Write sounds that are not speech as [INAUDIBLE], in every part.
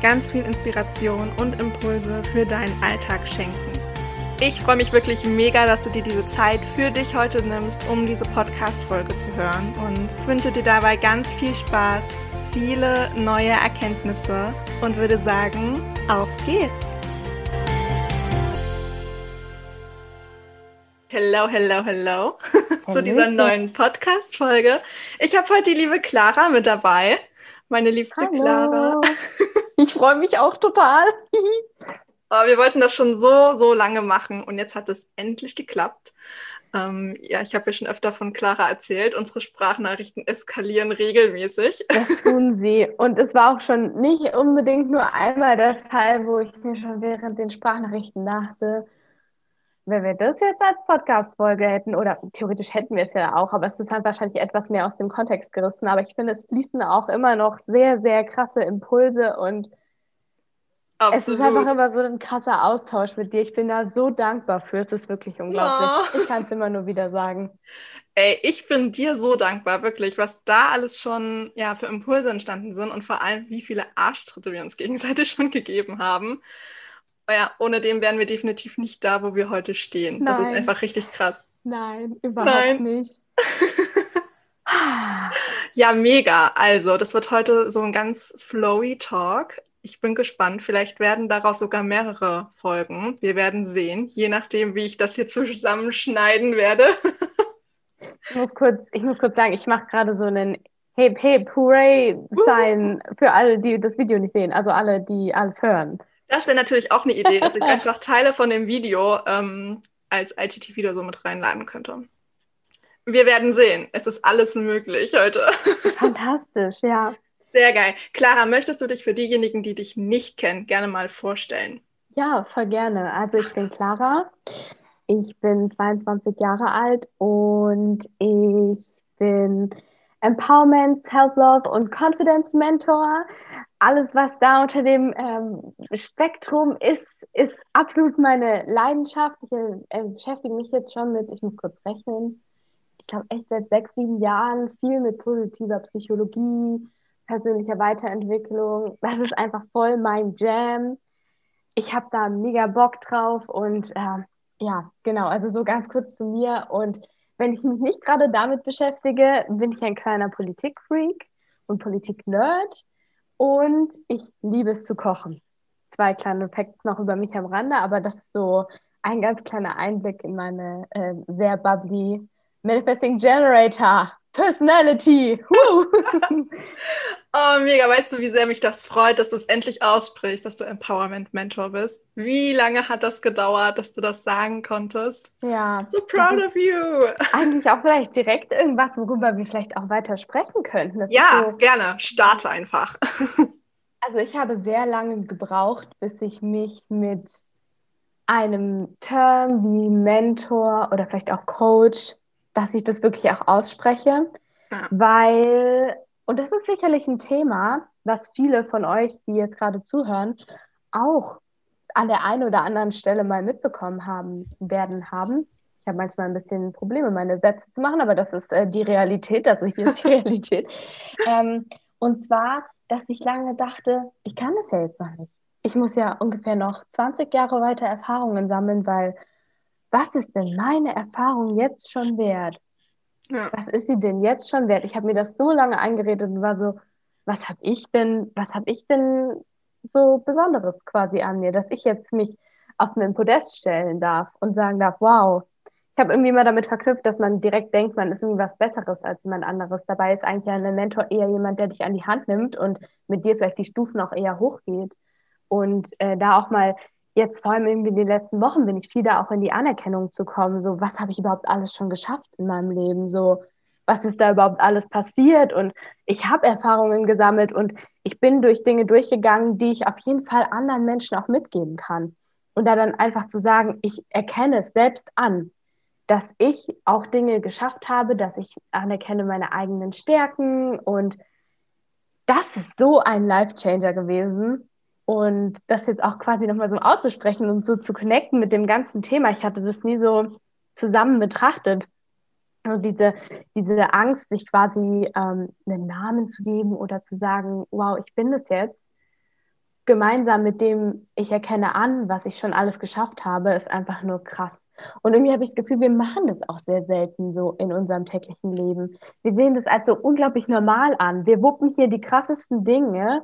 ganz viel Inspiration und Impulse für deinen Alltag schenken. Ich freue mich wirklich mega, dass du dir diese Zeit für dich heute nimmst, um diese Podcast-Folge zu hören und wünsche dir dabei ganz viel Spaß, viele neue Erkenntnisse und würde sagen, auf geht's! Hello, hello, hello [LAUGHS] zu dieser neuen Podcast-Folge. Ich habe heute die liebe Clara mit dabei, meine liebste Hallo. Clara. Ich freue mich auch total. [LAUGHS] Aber wir wollten das schon so, so lange machen und jetzt hat es endlich geklappt. Ähm, ja, ich habe ja schon öfter von Clara erzählt. Unsere Sprachnachrichten eskalieren regelmäßig. Das tun sie. Und es war auch schon nicht unbedingt nur einmal der Fall, wo ich mir schon während den Sprachnachrichten dachte, wenn wir das jetzt als Podcast-Folge hätten, oder theoretisch hätten wir es ja auch, aber es ist halt wahrscheinlich etwas mehr aus dem Kontext gerissen. Aber ich finde, es fließen auch immer noch sehr, sehr krasse Impulse und Absolut. Es ist einfach immer so ein krasser Austausch mit dir. Ich bin da so dankbar für. Es ist wirklich unglaublich. Oh. Ich kann es immer nur wieder sagen. Ey, ich bin dir so dankbar, wirklich, was da alles schon ja, für Impulse entstanden sind und vor allem, wie viele Arschtritte wir uns gegenseitig [LAUGHS] schon gegeben haben. Ja, ohne dem wären wir definitiv nicht da, wo wir heute stehen. Nein. Das ist einfach richtig krass. Nein, überhaupt Nein. nicht. [LAUGHS] ja, mega. Also, das wird heute so ein ganz flowy Talk. Ich bin gespannt. Vielleicht werden daraus sogar mehrere Folgen. Wir werden sehen, je nachdem, wie ich das hier zusammenschneiden werde. ich, muss kurz, ich muss kurz sagen, ich mache gerade so einen Hip Hip Hooray Sign für alle, die das Video nicht sehen. Also alle, die alles hören. Das wäre natürlich auch eine Idee, dass ich [LAUGHS] einfach Teile von dem Video ähm, als IGTV oder so mit reinladen könnte. Wir werden sehen. Es ist alles möglich heute. [LAUGHS] Fantastisch, ja. Sehr geil. Clara, möchtest du dich für diejenigen, die dich nicht kennen, gerne mal vorstellen? Ja, voll gerne. Also ich bin Clara. Ich bin 22 Jahre alt und ich bin Empowerment, Self-Love und Confidence Mentor. Alles, was da unter dem ähm, Spektrum ist, ist absolut meine Leidenschaft. Ich äh, beschäftige mich jetzt schon mit, ich muss kurz rechnen, ich glaube echt seit sechs, sieben Jahren viel mit positiver Psychologie, persönlicher Weiterentwicklung. Das ist einfach voll mein Jam. Ich habe da mega Bock drauf und äh, ja, genau, also so ganz kurz zu mir. Und wenn ich mich nicht gerade damit beschäftige, bin ich ein kleiner Politikfreak und Politik-Nerd und ich liebe es zu kochen. Zwei kleine Facts noch über mich am Rande, aber das ist so ein ganz kleiner Einblick in meine äh, sehr bubbly Manifesting Generator Personality. [LAUGHS] oh, mega. Weißt du, wie sehr mich das freut, dass du es endlich aussprichst, dass du Empowerment Mentor bist? Wie lange hat das gedauert, dass du das sagen konntest? Ja. So proud of you. Eigentlich auch vielleicht direkt irgendwas, worüber wir vielleicht auch weiter sprechen könnten. Das ja, so, gerne. Starte einfach. [LAUGHS] Also ich habe sehr lange gebraucht, bis ich mich mit einem Term wie Mentor oder vielleicht auch Coach dass ich das wirklich auch ausspreche, ja. weil, und das ist sicherlich ein Thema, was viele von euch, die jetzt gerade zuhören, auch an der einen oder anderen Stelle mal mitbekommen haben werden haben. Ich habe manchmal ein bisschen Probleme, meine Sätze zu machen, aber das ist äh, die Realität, also hier ist die [LAUGHS] Realität. Ähm, und zwar, dass ich lange dachte, ich kann das ja jetzt noch nicht. Ich muss ja ungefähr noch 20 Jahre weiter Erfahrungen sammeln, weil was ist denn meine Erfahrung jetzt schon wert? Ja. Was ist sie denn jetzt schon wert? Ich habe mir das so lange eingeredet und war so, was habe ich denn, was habe ich denn so Besonderes quasi an mir, dass ich jetzt mich auf einen Podest stellen darf und sagen darf, wow. Ich habe irgendwie mal damit verknüpft, dass man direkt denkt, man ist irgendwie was Besseres als jemand anderes. Dabei ist eigentlich ein Mentor eher jemand, der dich an die Hand nimmt und mit dir vielleicht die Stufen auch eher hochgeht. Und äh, da auch mal jetzt vor allem irgendwie in den letzten Wochen bin ich viel da auch in die Anerkennung zu kommen. So, was habe ich überhaupt alles schon geschafft in meinem Leben? So, was ist da überhaupt alles passiert und ich habe Erfahrungen gesammelt und ich bin durch Dinge durchgegangen, die ich auf jeden Fall anderen Menschen auch mitgeben kann. Und da dann einfach zu sagen, ich erkenne es selbst an, dass ich auch Dinge geschafft habe, dass ich anerkenne meine eigenen Stärken und das ist so ein Life-Changer gewesen. Und das jetzt auch quasi nochmal so auszusprechen und so zu connecten mit dem ganzen Thema. Ich hatte das nie so zusammen betrachtet. Und diese, diese Angst, sich quasi ähm, einen Namen zu geben oder zu sagen, wow, ich bin es jetzt, gemeinsam mit dem ich erkenne an, was ich schon alles geschafft habe, ist einfach nur krass. Und irgendwie habe ich das Gefühl, wir machen das auch sehr selten so in unserem täglichen Leben. Wir sehen das als so unglaublich normal an. Wir wuppen hier die krassesten Dinge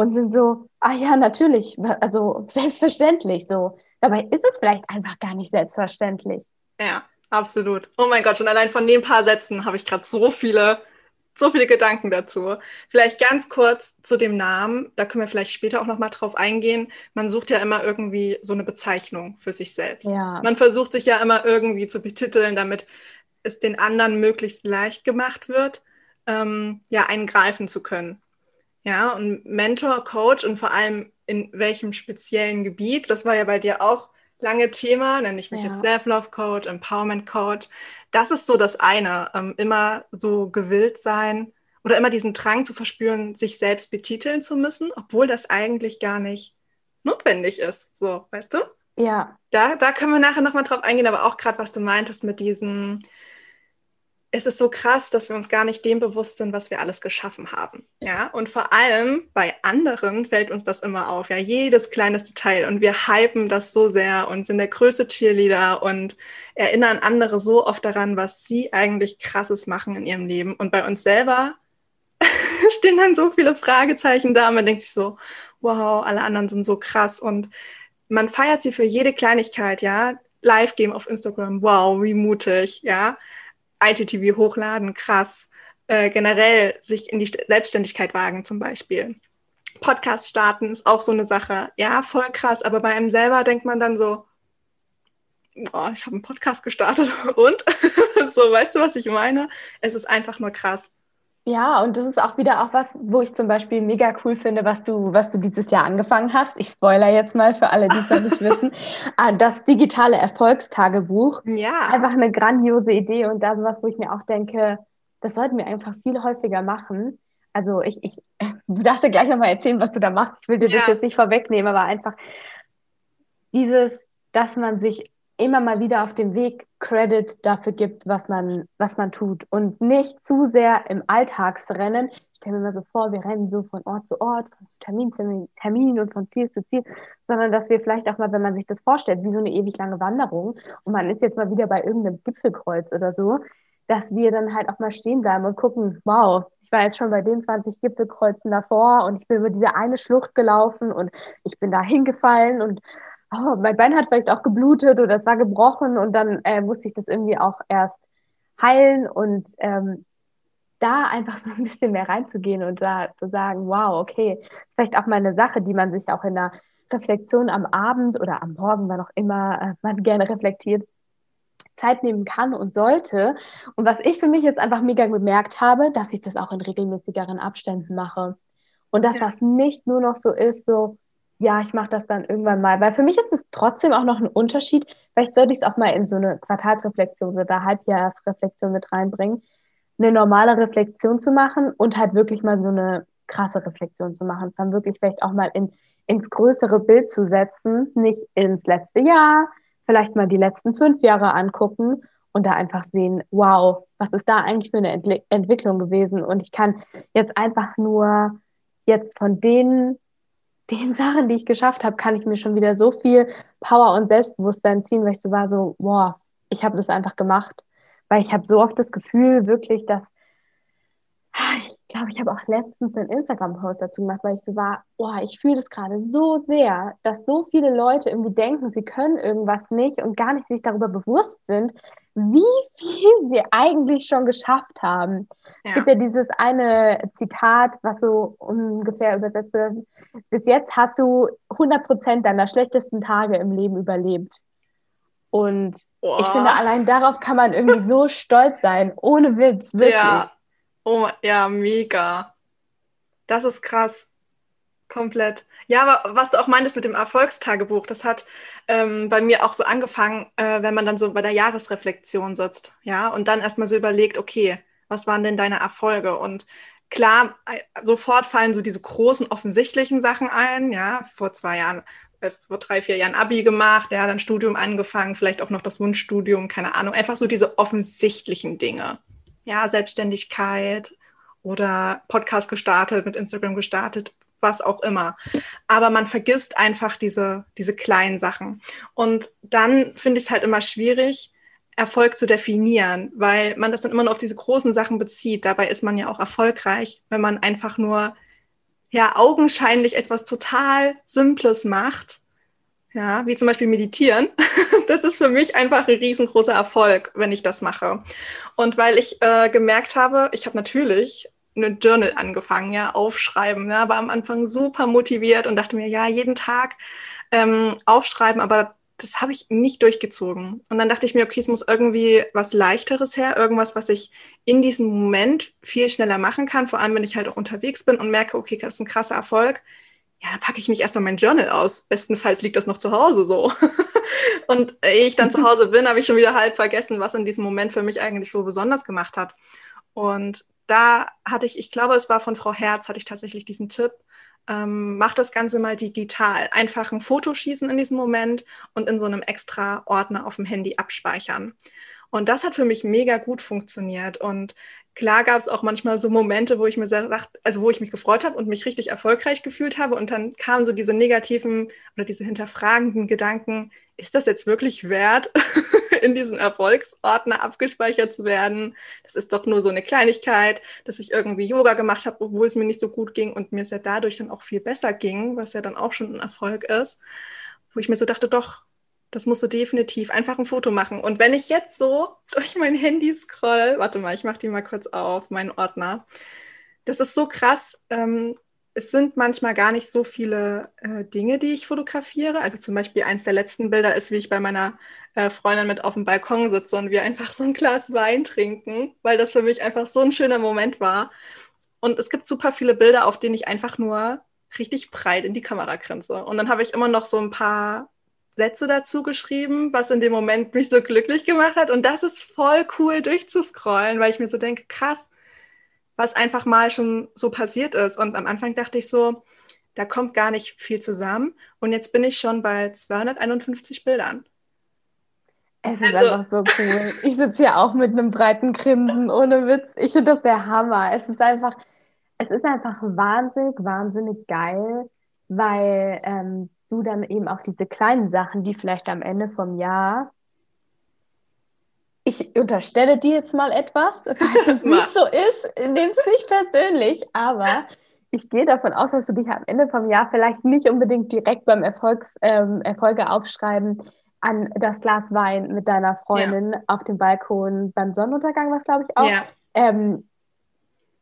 und sind so, ah ja, natürlich, also selbstverständlich so. Dabei ist es vielleicht einfach gar nicht selbstverständlich. Ja, absolut. Oh mein Gott, schon allein von den paar Sätzen habe ich gerade so viele, so viele Gedanken dazu. Vielleicht ganz kurz zu dem Namen, da können wir vielleicht später auch nochmal drauf eingehen. Man sucht ja immer irgendwie so eine Bezeichnung für sich selbst. Ja. Man versucht sich ja immer irgendwie zu betiteln, damit es den anderen möglichst leicht gemacht wird, ähm, ja, einen greifen zu können. Ja, und Mentor, Coach und vor allem in welchem speziellen Gebiet, das war ja bei dir auch lange Thema, nenne ich mich ja. jetzt Self-Love Coach, Empowerment Coach. Das ist so das eine, ähm, immer so gewillt sein oder immer diesen Drang zu verspüren, sich selbst betiteln zu müssen, obwohl das eigentlich gar nicht notwendig ist. So, weißt du? Ja. Da, da können wir nachher nochmal drauf eingehen, aber auch gerade, was du meintest mit diesen es ist so krass, dass wir uns gar nicht dem bewusst sind, was wir alles geschaffen haben. Ja, und vor allem bei anderen fällt uns das immer auf, ja, jedes kleines Detail. Und wir hypen das so sehr und sind der größte Cheerleader und erinnern andere so oft daran, was sie eigentlich krasses machen in ihrem Leben. Und bei uns selber [LAUGHS] stehen dann so viele Fragezeichen da. Man denkt sich so, wow, alle anderen sind so krass. Und man feiert sie für jede Kleinigkeit, ja, Live-Game auf Instagram, wow, wie mutig, ja, ITTV hochladen, krass. Äh, generell sich in die Selbstständigkeit wagen zum Beispiel. Podcast starten ist auch so eine Sache. Ja, voll krass. Aber bei einem selber denkt man dann so, oh, ich habe einen Podcast gestartet [LAUGHS] und [LAUGHS] so, weißt du, was ich meine? Es ist einfach nur krass. Ja, und das ist auch wieder auch was, wo ich zum Beispiel mega cool finde, was du, was du dieses Jahr angefangen hast. Ich spoiler jetzt mal für alle, die es noch nicht [LAUGHS] wissen. Ah, das digitale Erfolgstagebuch. Ja. Einfach eine grandiose Idee und da sowas, wo ich mir auch denke, das sollten wir einfach viel häufiger machen. Also ich, ich, [LAUGHS] du darfst dir gleich nochmal erzählen, was du da machst. Ich will dir ja. das jetzt nicht vorwegnehmen, aber einfach dieses, dass man sich immer mal wieder auf dem Weg Credit dafür gibt, was man, was man tut und nicht zu sehr im Alltagsrennen. Ich stelle mir mal so vor, wir rennen so von Ort zu Ort, von Termin zu Termin und von Ziel zu Ziel, sondern dass wir vielleicht auch mal, wenn man sich das vorstellt, wie so eine ewig lange Wanderung und man ist jetzt mal wieder bei irgendeinem Gipfelkreuz oder so, dass wir dann halt auch mal stehen bleiben und gucken, wow, ich war jetzt schon bei den 20 Gipfelkreuzen davor und ich bin über diese eine Schlucht gelaufen und ich bin da hingefallen und oh, mein Bein hat vielleicht auch geblutet oder es war gebrochen und dann äh, musste ich das irgendwie auch erst heilen und ähm, da einfach [LAUGHS] so ein bisschen mehr reinzugehen und da zu sagen, wow, okay, ist vielleicht auch mal eine Sache, die man sich auch in der Reflexion am Abend oder am Morgen, wann auch immer äh, man gerne reflektiert, Zeit nehmen kann und sollte. Und was ich für mich jetzt einfach mega gemerkt habe, dass ich das auch in regelmäßigeren Abständen mache. Und dass ja. das nicht nur noch so ist, so, ja, ich mache das dann irgendwann mal. Weil für mich ist es trotzdem auch noch ein Unterschied. Vielleicht sollte ich es auch mal in so eine Quartalsreflexion oder Halbjahresreflexion mit reinbringen, eine normale Reflexion zu machen und halt wirklich mal so eine krasse Reflexion zu machen. Es dann wirklich vielleicht auch mal in, ins größere Bild zu setzen, nicht ins letzte Jahr, vielleicht mal die letzten fünf Jahre angucken und da einfach sehen, wow, was ist da eigentlich für eine Entli Entwicklung gewesen? Und ich kann jetzt einfach nur jetzt von denen den Sachen, die ich geschafft habe, kann ich mir schon wieder so viel Power und Selbstbewusstsein ziehen, weil ich so war so, boah, ich habe das einfach gemacht. Weil ich habe so oft das Gefühl wirklich, dass glaube, ich habe auch letztens einen Instagram-Post dazu gemacht, weil ich so war, boah, ich fühle das gerade so sehr, dass so viele Leute irgendwie denken, sie können irgendwas nicht und gar nicht sich darüber bewusst sind, wie viel sie eigentlich schon geschafft haben. Ja. Es gibt ja dieses eine Zitat, was so ungefähr übersetzt wird, bis jetzt hast du 100 Prozent deiner schlechtesten Tage im Leben überlebt. Und oh. ich finde, allein darauf kann man irgendwie so [LAUGHS] stolz sein, ohne Witz, wirklich. Ja. Oh, ja, mega. Das ist krass. Komplett. Ja, aber was du auch meintest mit dem Erfolgstagebuch, das hat ähm, bei mir auch so angefangen, äh, wenn man dann so bei der Jahresreflexion sitzt, ja, und dann erstmal so überlegt, okay, was waren denn deine Erfolge? Und klar, äh, sofort fallen so diese großen offensichtlichen Sachen ein, ja, vor zwei Jahren, äh, vor drei, vier Jahren Abi gemacht, ja, dann Studium angefangen, vielleicht auch noch das Wunschstudium, keine Ahnung, einfach so diese offensichtlichen Dinge. Ja, Selbstständigkeit oder Podcast gestartet, mit Instagram gestartet, was auch immer. Aber man vergisst einfach diese, diese kleinen Sachen. Und dann finde ich es halt immer schwierig, Erfolg zu definieren, weil man das dann immer nur auf diese großen Sachen bezieht. Dabei ist man ja auch erfolgreich, wenn man einfach nur ja augenscheinlich etwas total Simples macht. Ja, wie zum Beispiel meditieren. [LAUGHS] Das ist für mich einfach ein riesengroßer Erfolg, wenn ich das mache. Und weil ich äh, gemerkt habe, ich habe natürlich eine Journal angefangen, ja, aufschreiben. Ja, war am Anfang super motiviert und dachte mir, ja, jeden Tag ähm, aufschreiben, aber das habe ich nicht durchgezogen. Und dann dachte ich mir, okay, es muss irgendwie was Leichteres her, irgendwas, was ich in diesem Moment viel schneller machen kann, vor allem wenn ich halt auch unterwegs bin und merke, okay, das ist ein krasser Erfolg. Ja, dann packe ich nicht erstmal mein Journal aus. Bestenfalls liegt das noch zu Hause so. [LAUGHS] und ehe ich dann zu Hause bin, habe ich schon wieder halb vergessen, was in diesem Moment für mich eigentlich so besonders gemacht hat. Und da hatte ich, ich glaube, es war von Frau Herz, hatte ich tatsächlich diesen Tipp, ähm, mach das Ganze mal digital. Einfach ein Foto schießen in diesem Moment und in so einem extra Ordner auf dem Handy abspeichern. Und das hat für mich mega gut funktioniert. Und klar gab es auch manchmal so Momente, wo ich mir dachte, also wo ich mich gefreut habe und mich richtig erfolgreich gefühlt habe. Und dann kamen so diese negativen oder diese hinterfragenden Gedanken, ist das jetzt wirklich wert? [LAUGHS] in diesen Erfolgsordner abgespeichert zu werden. Das ist doch nur so eine Kleinigkeit, dass ich irgendwie Yoga gemacht habe, obwohl es mir nicht so gut ging und mir es ja dadurch dann auch viel besser ging, was ja dann auch schon ein Erfolg ist. Wo ich mir so dachte, doch, das musst du definitiv einfach ein Foto machen. Und wenn ich jetzt so [LAUGHS] durch mein Handy scroll, warte mal, ich mache die mal kurz auf, meinen Ordner. Das ist so krass. Ähm, es sind manchmal gar nicht so viele äh, Dinge, die ich fotografiere. Also zum Beispiel eins der letzten Bilder ist, wie ich bei meiner äh, Freundin mit auf dem Balkon sitze und wir einfach so ein Glas Wein trinken, weil das für mich einfach so ein schöner Moment war. Und es gibt super viele Bilder, auf denen ich einfach nur richtig breit in die Kamera grinse. Und dann habe ich immer noch so ein paar Sätze dazu geschrieben, was in dem Moment mich so glücklich gemacht hat. Und das ist voll cool durchzuscrollen, weil ich mir so denke, krass, was einfach mal schon so passiert ist. Und am Anfang dachte ich so, da kommt gar nicht viel zusammen. Und jetzt bin ich schon bei 251 Bildern. Es ist also, einfach so cool. Ich sitze hier auch mit einem breiten Grinsen, ohne Witz. Ich finde das der Hammer. Es ist einfach, es ist einfach wahnsinnig, wahnsinnig geil, weil ähm, du dann eben auch diese kleinen Sachen, die vielleicht am Ende vom Jahr ich unterstelle dir jetzt mal etwas, [LAUGHS] falls es nicht so ist, nimm es nicht persönlich, aber ich gehe davon aus, dass du dich am Ende vom Jahr vielleicht nicht unbedingt direkt beim Erfolgs, ähm, Erfolge aufschreiben an das Glas Wein mit deiner Freundin ja. auf dem Balkon beim Sonnenuntergang, was glaube ich auch, ja. ähm,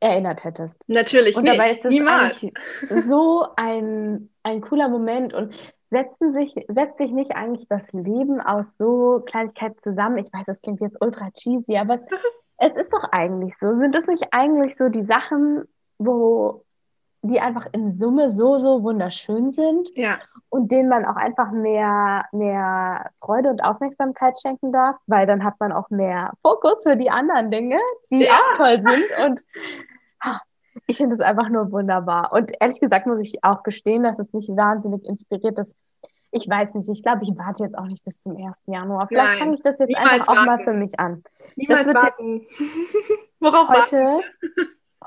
erinnert hättest. Natürlich und nicht. Dabei ist das Niemals. [LAUGHS] so ein, ein cooler Moment und setzen sich, setzt sich nicht eigentlich das Leben aus so Kleinigkeiten zusammen? Ich weiß, das klingt jetzt ultra cheesy, aber es, [LAUGHS] es ist doch eigentlich so. Sind das nicht eigentlich so die Sachen, wo die einfach in Summe so, so wunderschön sind ja. und denen man auch einfach mehr, mehr Freude und Aufmerksamkeit schenken darf, weil dann hat man auch mehr Fokus für die anderen Dinge, die ja. auch toll sind [LAUGHS] und ich finde es einfach nur wunderbar. Und ehrlich gesagt muss ich auch gestehen, dass es mich wahnsinnig inspiriert, dass ich weiß nicht, ich glaube, ich warte jetzt auch nicht bis zum 1. Januar. Vielleicht fange ich das jetzt einfach warten. auch mal für mich an. Niemals warten. [LAUGHS] Worauf heute, warten?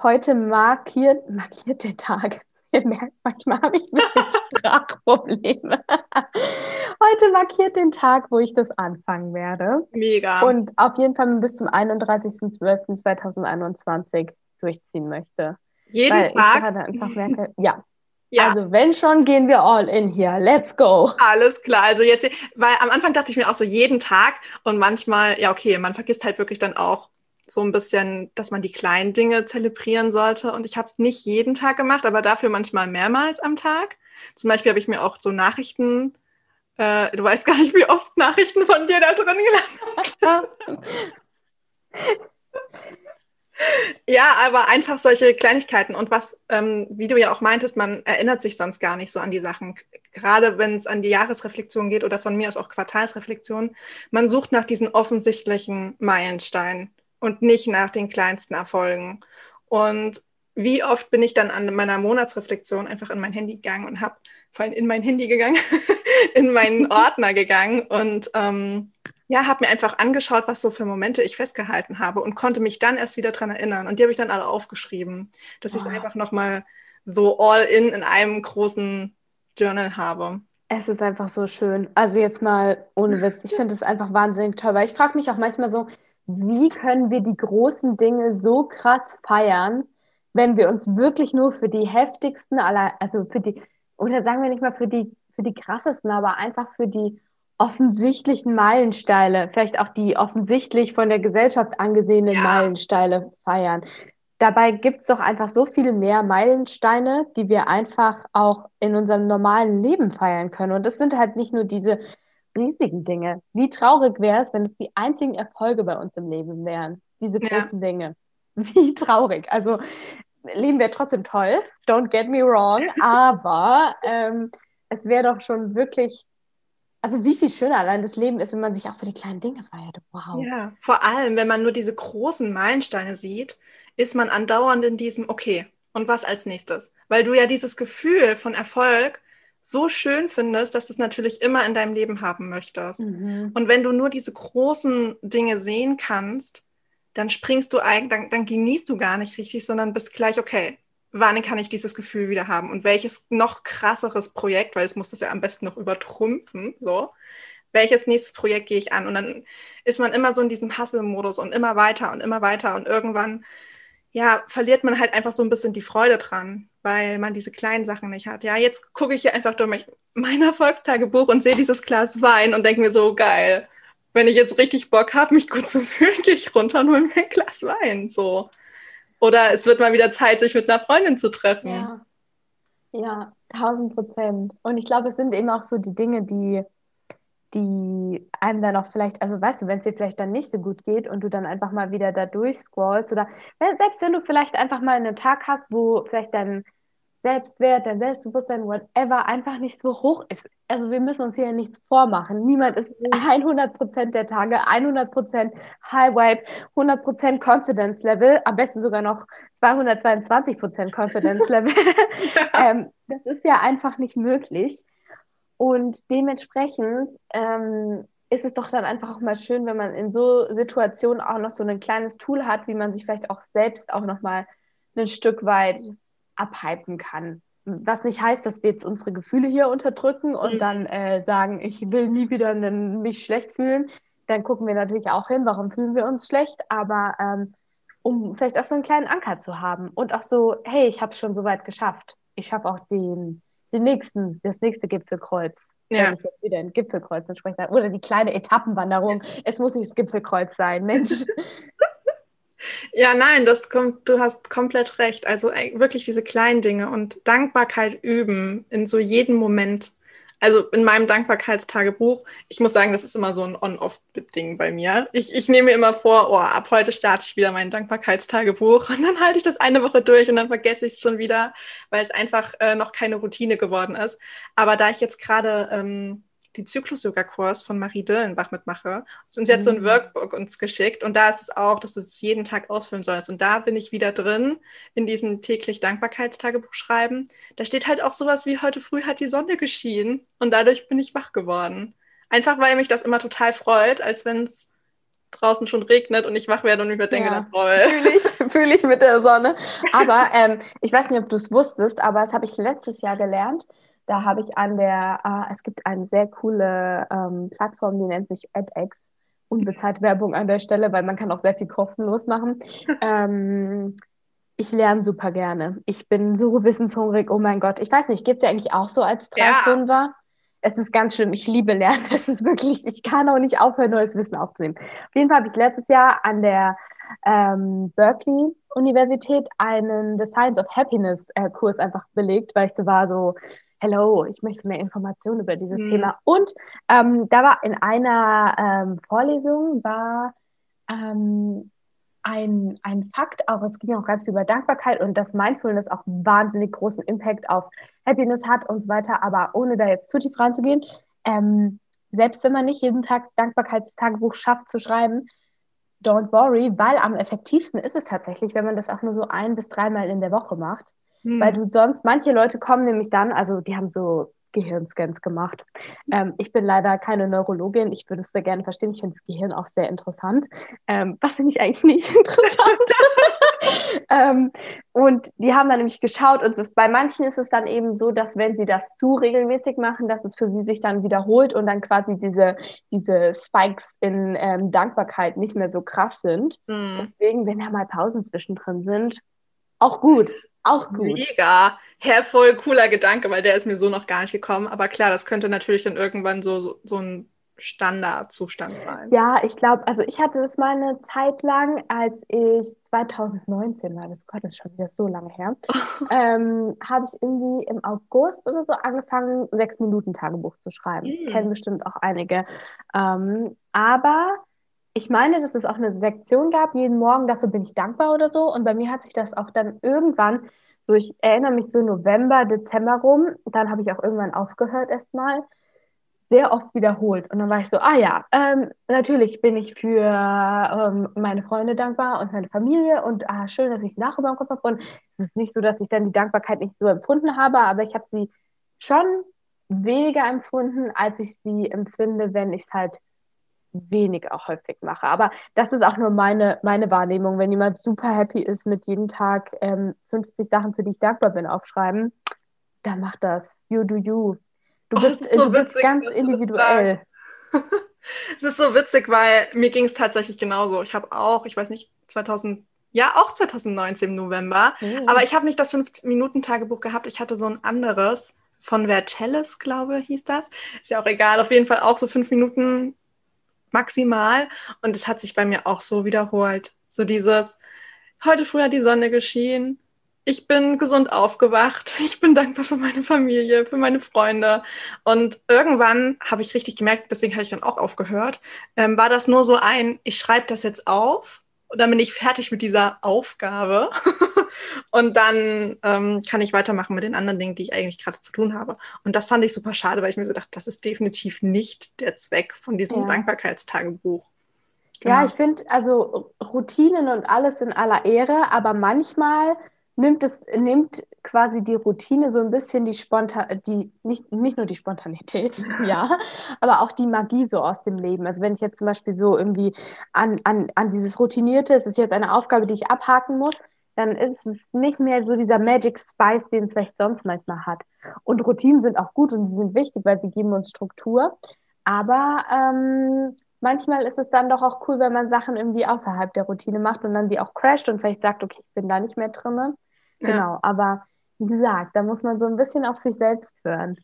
heute markiert, markiert der Tag. [LAUGHS] Ihr merkt, manchmal habe ich ein bisschen [LAUGHS] Sprachprobleme. Heute markiert den Tag, wo ich das anfangen werde. Mega. Und auf jeden Fall bis zum 31.12.2021 durchziehen möchte. Jeden Weil Tag? Ich gerade einfach merke, [LAUGHS] ja. Ja. Also wenn schon, gehen wir all in hier. Let's go. Alles klar. Also jetzt, weil am Anfang dachte ich mir auch so jeden Tag und manchmal, ja okay, man vergisst halt wirklich dann auch so ein bisschen, dass man die kleinen Dinge zelebrieren sollte. Und ich habe es nicht jeden Tag gemacht, aber dafür manchmal mehrmals am Tag. Zum Beispiel habe ich mir auch so Nachrichten Äh, du weißt gar nicht, wie oft Nachrichten von dir da drin gelandet [LAUGHS] sind. [LAUGHS] Ja, aber einfach solche Kleinigkeiten. Und was, ähm, wie du ja auch meintest, man erinnert sich sonst gar nicht so an die Sachen. Gerade wenn es an die Jahresreflexion geht oder von mir aus auch Quartalsreflexion. Man sucht nach diesen offensichtlichen Meilensteinen und nicht nach den kleinsten Erfolgen. Und wie oft bin ich dann an meiner Monatsreflexion einfach in mein Handy gegangen und habe vor allem in mein Handy gegangen, [LAUGHS] in meinen Ordner gegangen und ähm, ja, habe mir einfach angeschaut, was so für Momente ich festgehalten habe und konnte mich dann erst wieder daran erinnern. Und die habe ich dann alle aufgeschrieben, dass oh. ich es einfach nochmal so all in in einem großen Journal habe. Es ist einfach so schön. Also jetzt mal ohne Witz, ich finde es einfach wahnsinnig toll, weil ich frage mich auch manchmal so, wie können wir die großen Dinge so krass feiern, wenn wir uns wirklich nur für die heftigsten aller, also für die, oder sagen wir nicht mal für die, für die krassesten, aber einfach für die offensichtlichen Meilensteine, vielleicht auch die offensichtlich von der Gesellschaft angesehenen ja. Meilensteine feiern. Dabei gibt es doch einfach so viel mehr Meilensteine, die wir einfach auch in unserem normalen Leben feiern können. Und das sind halt nicht nur diese riesigen Dinge. Wie traurig wäre es, wenn es die einzigen Erfolge bei uns im Leben wären, diese großen ja. Dinge. [LAUGHS] Wie traurig. Also Leben wäre trotzdem toll, don't get me wrong, [LAUGHS] aber ähm, es wäre doch schon wirklich also wie viel schöner allein das Leben ist, wenn man sich auch für die kleinen Dinge feiert. Wow. Ja, vor allem, wenn man nur diese großen Meilensteine sieht, ist man andauernd in diesem, okay, und was als nächstes? Weil du ja dieses Gefühl von Erfolg so schön findest, dass du es natürlich immer in deinem Leben haben möchtest. Mhm. Und wenn du nur diese großen Dinge sehen kannst, dann springst du eigentlich, dann, dann genießt du gar nicht richtig, sondern bist gleich, okay, wann kann ich dieses Gefühl wieder haben und welches noch krasseres Projekt, weil es muss das ja am besten noch übertrumpfen, so, welches nächstes Projekt gehe ich an? Und dann ist man immer so in diesem Hustle-Modus und immer weiter und immer weiter und irgendwann, ja, verliert man halt einfach so ein bisschen die Freude dran, weil man diese kleinen Sachen nicht hat. Ja, jetzt gucke ich hier einfach durch mein Erfolgstagebuch und sehe dieses Glas Wein und denke mir so, geil, wenn ich jetzt richtig Bock habe, mich gut zu fühlen, [LAUGHS] gehe ich runter und hole mir ein Glas Wein, so. Oder es wird mal wieder Zeit, sich mit einer Freundin zu treffen. Ja, ja tausend Prozent. Und ich glaube, es sind eben auch so die Dinge, die, die einem dann auch vielleicht, also weißt du, wenn es dir vielleicht dann nicht so gut geht und du dann einfach mal wieder da durchscrollst oder selbst wenn du vielleicht einfach mal einen Tag hast, wo vielleicht dein Selbstwert, dein Selbstbewusstsein, whatever, einfach nicht so hoch ist. Also wir müssen uns hier nichts vormachen. Niemand ist 100% der Tage, 100% High Vibe, 100% Confidence Level, am besten sogar noch 222% Confidence Level. [LAUGHS] [LAUGHS] ähm, das ist ja einfach nicht möglich. Und dementsprechend ähm, ist es doch dann einfach auch mal schön, wenn man in so Situationen auch noch so ein kleines Tool hat, wie man sich vielleicht auch selbst auch noch mal ein Stück weit abhypen kann. Was nicht heißt, dass wir jetzt unsere Gefühle hier unterdrücken und mhm. dann äh, sagen, ich will nie wieder einen, mich schlecht fühlen. Dann gucken wir natürlich auch hin, warum fühlen wir uns schlecht. Aber ähm, um vielleicht auch so einen kleinen Anker zu haben und auch so, hey, ich habe es schon so weit geschafft. Ich schaffe auch den, den nächsten, das nächste Gipfelkreuz. Ja. Ich jetzt wieder ein Gipfelkreuz entsprechend. Oder die kleine Etappenwanderung. Es muss nicht das Gipfelkreuz sein, Mensch. [LAUGHS] Ja, nein, das kommt, du hast komplett recht. Also wirklich diese kleinen Dinge und Dankbarkeit üben in so jedem Moment. Also in meinem Dankbarkeitstagebuch, ich muss sagen, das ist immer so ein On-Off-Ding bei mir. Ich, ich nehme mir immer vor, oh, ab heute starte ich wieder mein Dankbarkeitstagebuch und dann halte ich das eine Woche durch und dann vergesse ich es schon wieder, weil es einfach äh, noch keine Routine geworden ist. Aber da ich jetzt gerade ähm, die Zyklus-Yoga-Kurs von Marie Dillenbach mitmache. Und sie hat so ein mhm. Workbook uns geschickt und da ist es auch, dass du es jeden Tag ausfüllen sollst. Und da bin ich wieder drin in diesem täglich Dankbarkeitstagebuch schreiben. Da steht halt auch sowas wie heute früh hat die Sonne geschienen und dadurch bin ich wach geworden. Einfach weil mich das immer total freut, als wenn es draußen schon regnet und ich wach werde und mir denke, ja, toll. Fühle ich, [LAUGHS] fühl ich mit der Sonne. Aber ähm, ich weiß nicht, ob du es wusstest, aber das habe ich letztes Jahr gelernt. Da habe ich an der, äh, es gibt eine sehr coole ähm, Plattform, die nennt sich edX. Unbezahlte Werbung an der Stelle, weil man kann auch sehr viel kostenlos machen. [LAUGHS] ähm, ich lerne super gerne. Ich bin so wissenshungrig. Oh mein Gott. Ich weiß nicht, geht es dir eigentlich auch so als Dreistundler? Ja. Es ist ganz schlimm. Ich liebe Lernen. [LAUGHS] Es ist wirklich, ich kann auch nicht aufhören, neues Wissen aufzunehmen. Auf jeden Fall habe ich letztes Jahr an der ähm, Berkeley Universität einen The Science of Happiness äh, Kurs einfach belegt, weil ich so war so, hello, ich möchte mehr Informationen über dieses mhm. Thema. Und ähm, da war in einer ähm, Vorlesung war ähm, ein, ein Fakt, auch es ging auch ganz viel über Dankbarkeit und dass Mindfulness auch wahnsinnig großen Impact auf Happiness hat und so weiter, aber ohne da jetzt zu tief reinzugehen, ähm, selbst wenn man nicht jeden Tag Dankbarkeitstagebuch schafft zu schreiben, don't worry, weil am effektivsten ist es tatsächlich, wenn man das auch nur so ein bis dreimal in der Woche macht. Hm. Weil du sonst, manche Leute kommen nämlich dann, also die haben so Gehirnscans gemacht. Ähm, ich bin leider keine Neurologin. Ich würde es sehr gerne verstehen. Ich finde das Gehirn auch sehr interessant. Ähm, was finde ich eigentlich nicht [LAUGHS] interessant? [LAUGHS] ähm, und die haben dann nämlich geschaut und bei manchen ist es dann eben so, dass wenn sie das zu regelmäßig machen, dass es für sie sich dann wiederholt und dann quasi diese, diese Spikes in ähm, Dankbarkeit nicht mehr so krass sind. Mhm. Deswegen, wenn da mal Pausen zwischendrin sind, auch gut. Auch gut. Mega. Herr, voll cooler Gedanke, weil der ist mir so noch gar nicht gekommen. Aber klar, das könnte natürlich dann irgendwann so, so, so ein Standardzustand sein. Ja, ich glaube, also ich hatte das mal eine Zeit lang, als ich 2019 war, das Gott, ist schon wieder so lange her, [LAUGHS] ähm, habe ich irgendwie im August oder so angefangen, sechs Minuten Tagebuch zu schreiben. Mhm. Kennen bestimmt auch einige. Ähm, aber ich meine, dass es auch eine Sektion gab, jeden Morgen, dafür bin ich dankbar oder so. Und bei mir hat sich das auch dann irgendwann, so ich erinnere mich so November, Dezember rum, dann habe ich auch irgendwann aufgehört erstmal, sehr oft wiederholt. Und dann war ich so, ah ja, ähm, natürlich bin ich für ähm, meine Freunde dankbar und meine Familie und ah, schön, dass ich Nachbar im Kopf habe. Und es ist nicht so, dass ich dann die Dankbarkeit nicht so empfunden habe, aber ich habe sie schon weniger empfunden, als ich sie empfinde, wenn ich es halt wenig auch häufig mache. Aber das ist auch nur meine, meine Wahrnehmung. Wenn jemand super happy ist mit jeden Tag ähm, 50 Sachen, für die ich dankbar bin, aufschreiben, dann mach das. You do you. Du oh, bist, so du witzig, bist ganz individuell. [LAUGHS] Es ist so witzig, weil mir ging es tatsächlich genauso. Ich habe auch, ich weiß nicht, 2000, ja, auch 2019 im November, mhm. aber ich habe nicht das 5-Minuten-Tagebuch gehabt. Ich hatte so ein anderes von Vertelles, glaube ich, hieß das. Ist ja auch egal. Auf jeden Fall auch so fünf Minuten maximal. Und es hat sich bei mir auch so wiederholt. So dieses, heute früh hat die Sonne geschienen. Ich bin gesund aufgewacht. [LAUGHS] Ich bin dankbar für meine Familie, für meine Freunde. Und irgendwann habe ich richtig gemerkt, deswegen habe ich dann auch aufgehört, ähm, war das nur so ein, ich schreibe das jetzt auf und dann bin ich fertig mit dieser Aufgabe. [LAUGHS] und dann ähm, kann ich weitermachen mit den anderen Dingen, die ich eigentlich gerade zu tun habe. Und das fand ich super schade, weil ich mir so dachte, das ist definitiv nicht der Zweck von diesem ja. Dankbarkeitstagebuch. Genau. Ja, ich finde, also Routinen und alles in aller Ehre, aber manchmal nimmt es, nimmt quasi die Routine so ein bisschen die Spontan, die, nicht, nicht nur die Spontanität, [LAUGHS] ja, aber auch die Magie so aus dem Leben. Also wenn ich jetzt zum Beispiel so irgendwie an, an, an dieses Routinierte, es ist jetzt eine Aufgabe, die ich abhaken muss, dann ist es nicht mehr so dieser Magic Spice, den es vielleicht sonst manchmal hat. Und Routinen sind auch gut und sie sind wichtig, weil sie geben uns Struktur. Aber ähm, manchmal ist es dann doch auch cool, wenn man Sachen irgendwie außerhalb der Routine macht und dann die auch crasht und vielleicht sagt, okay, ich bin da nicht mehr drin. Ja. Genau, aber wie gesagt, da muss man so ein bisschen auf sich selbst hören.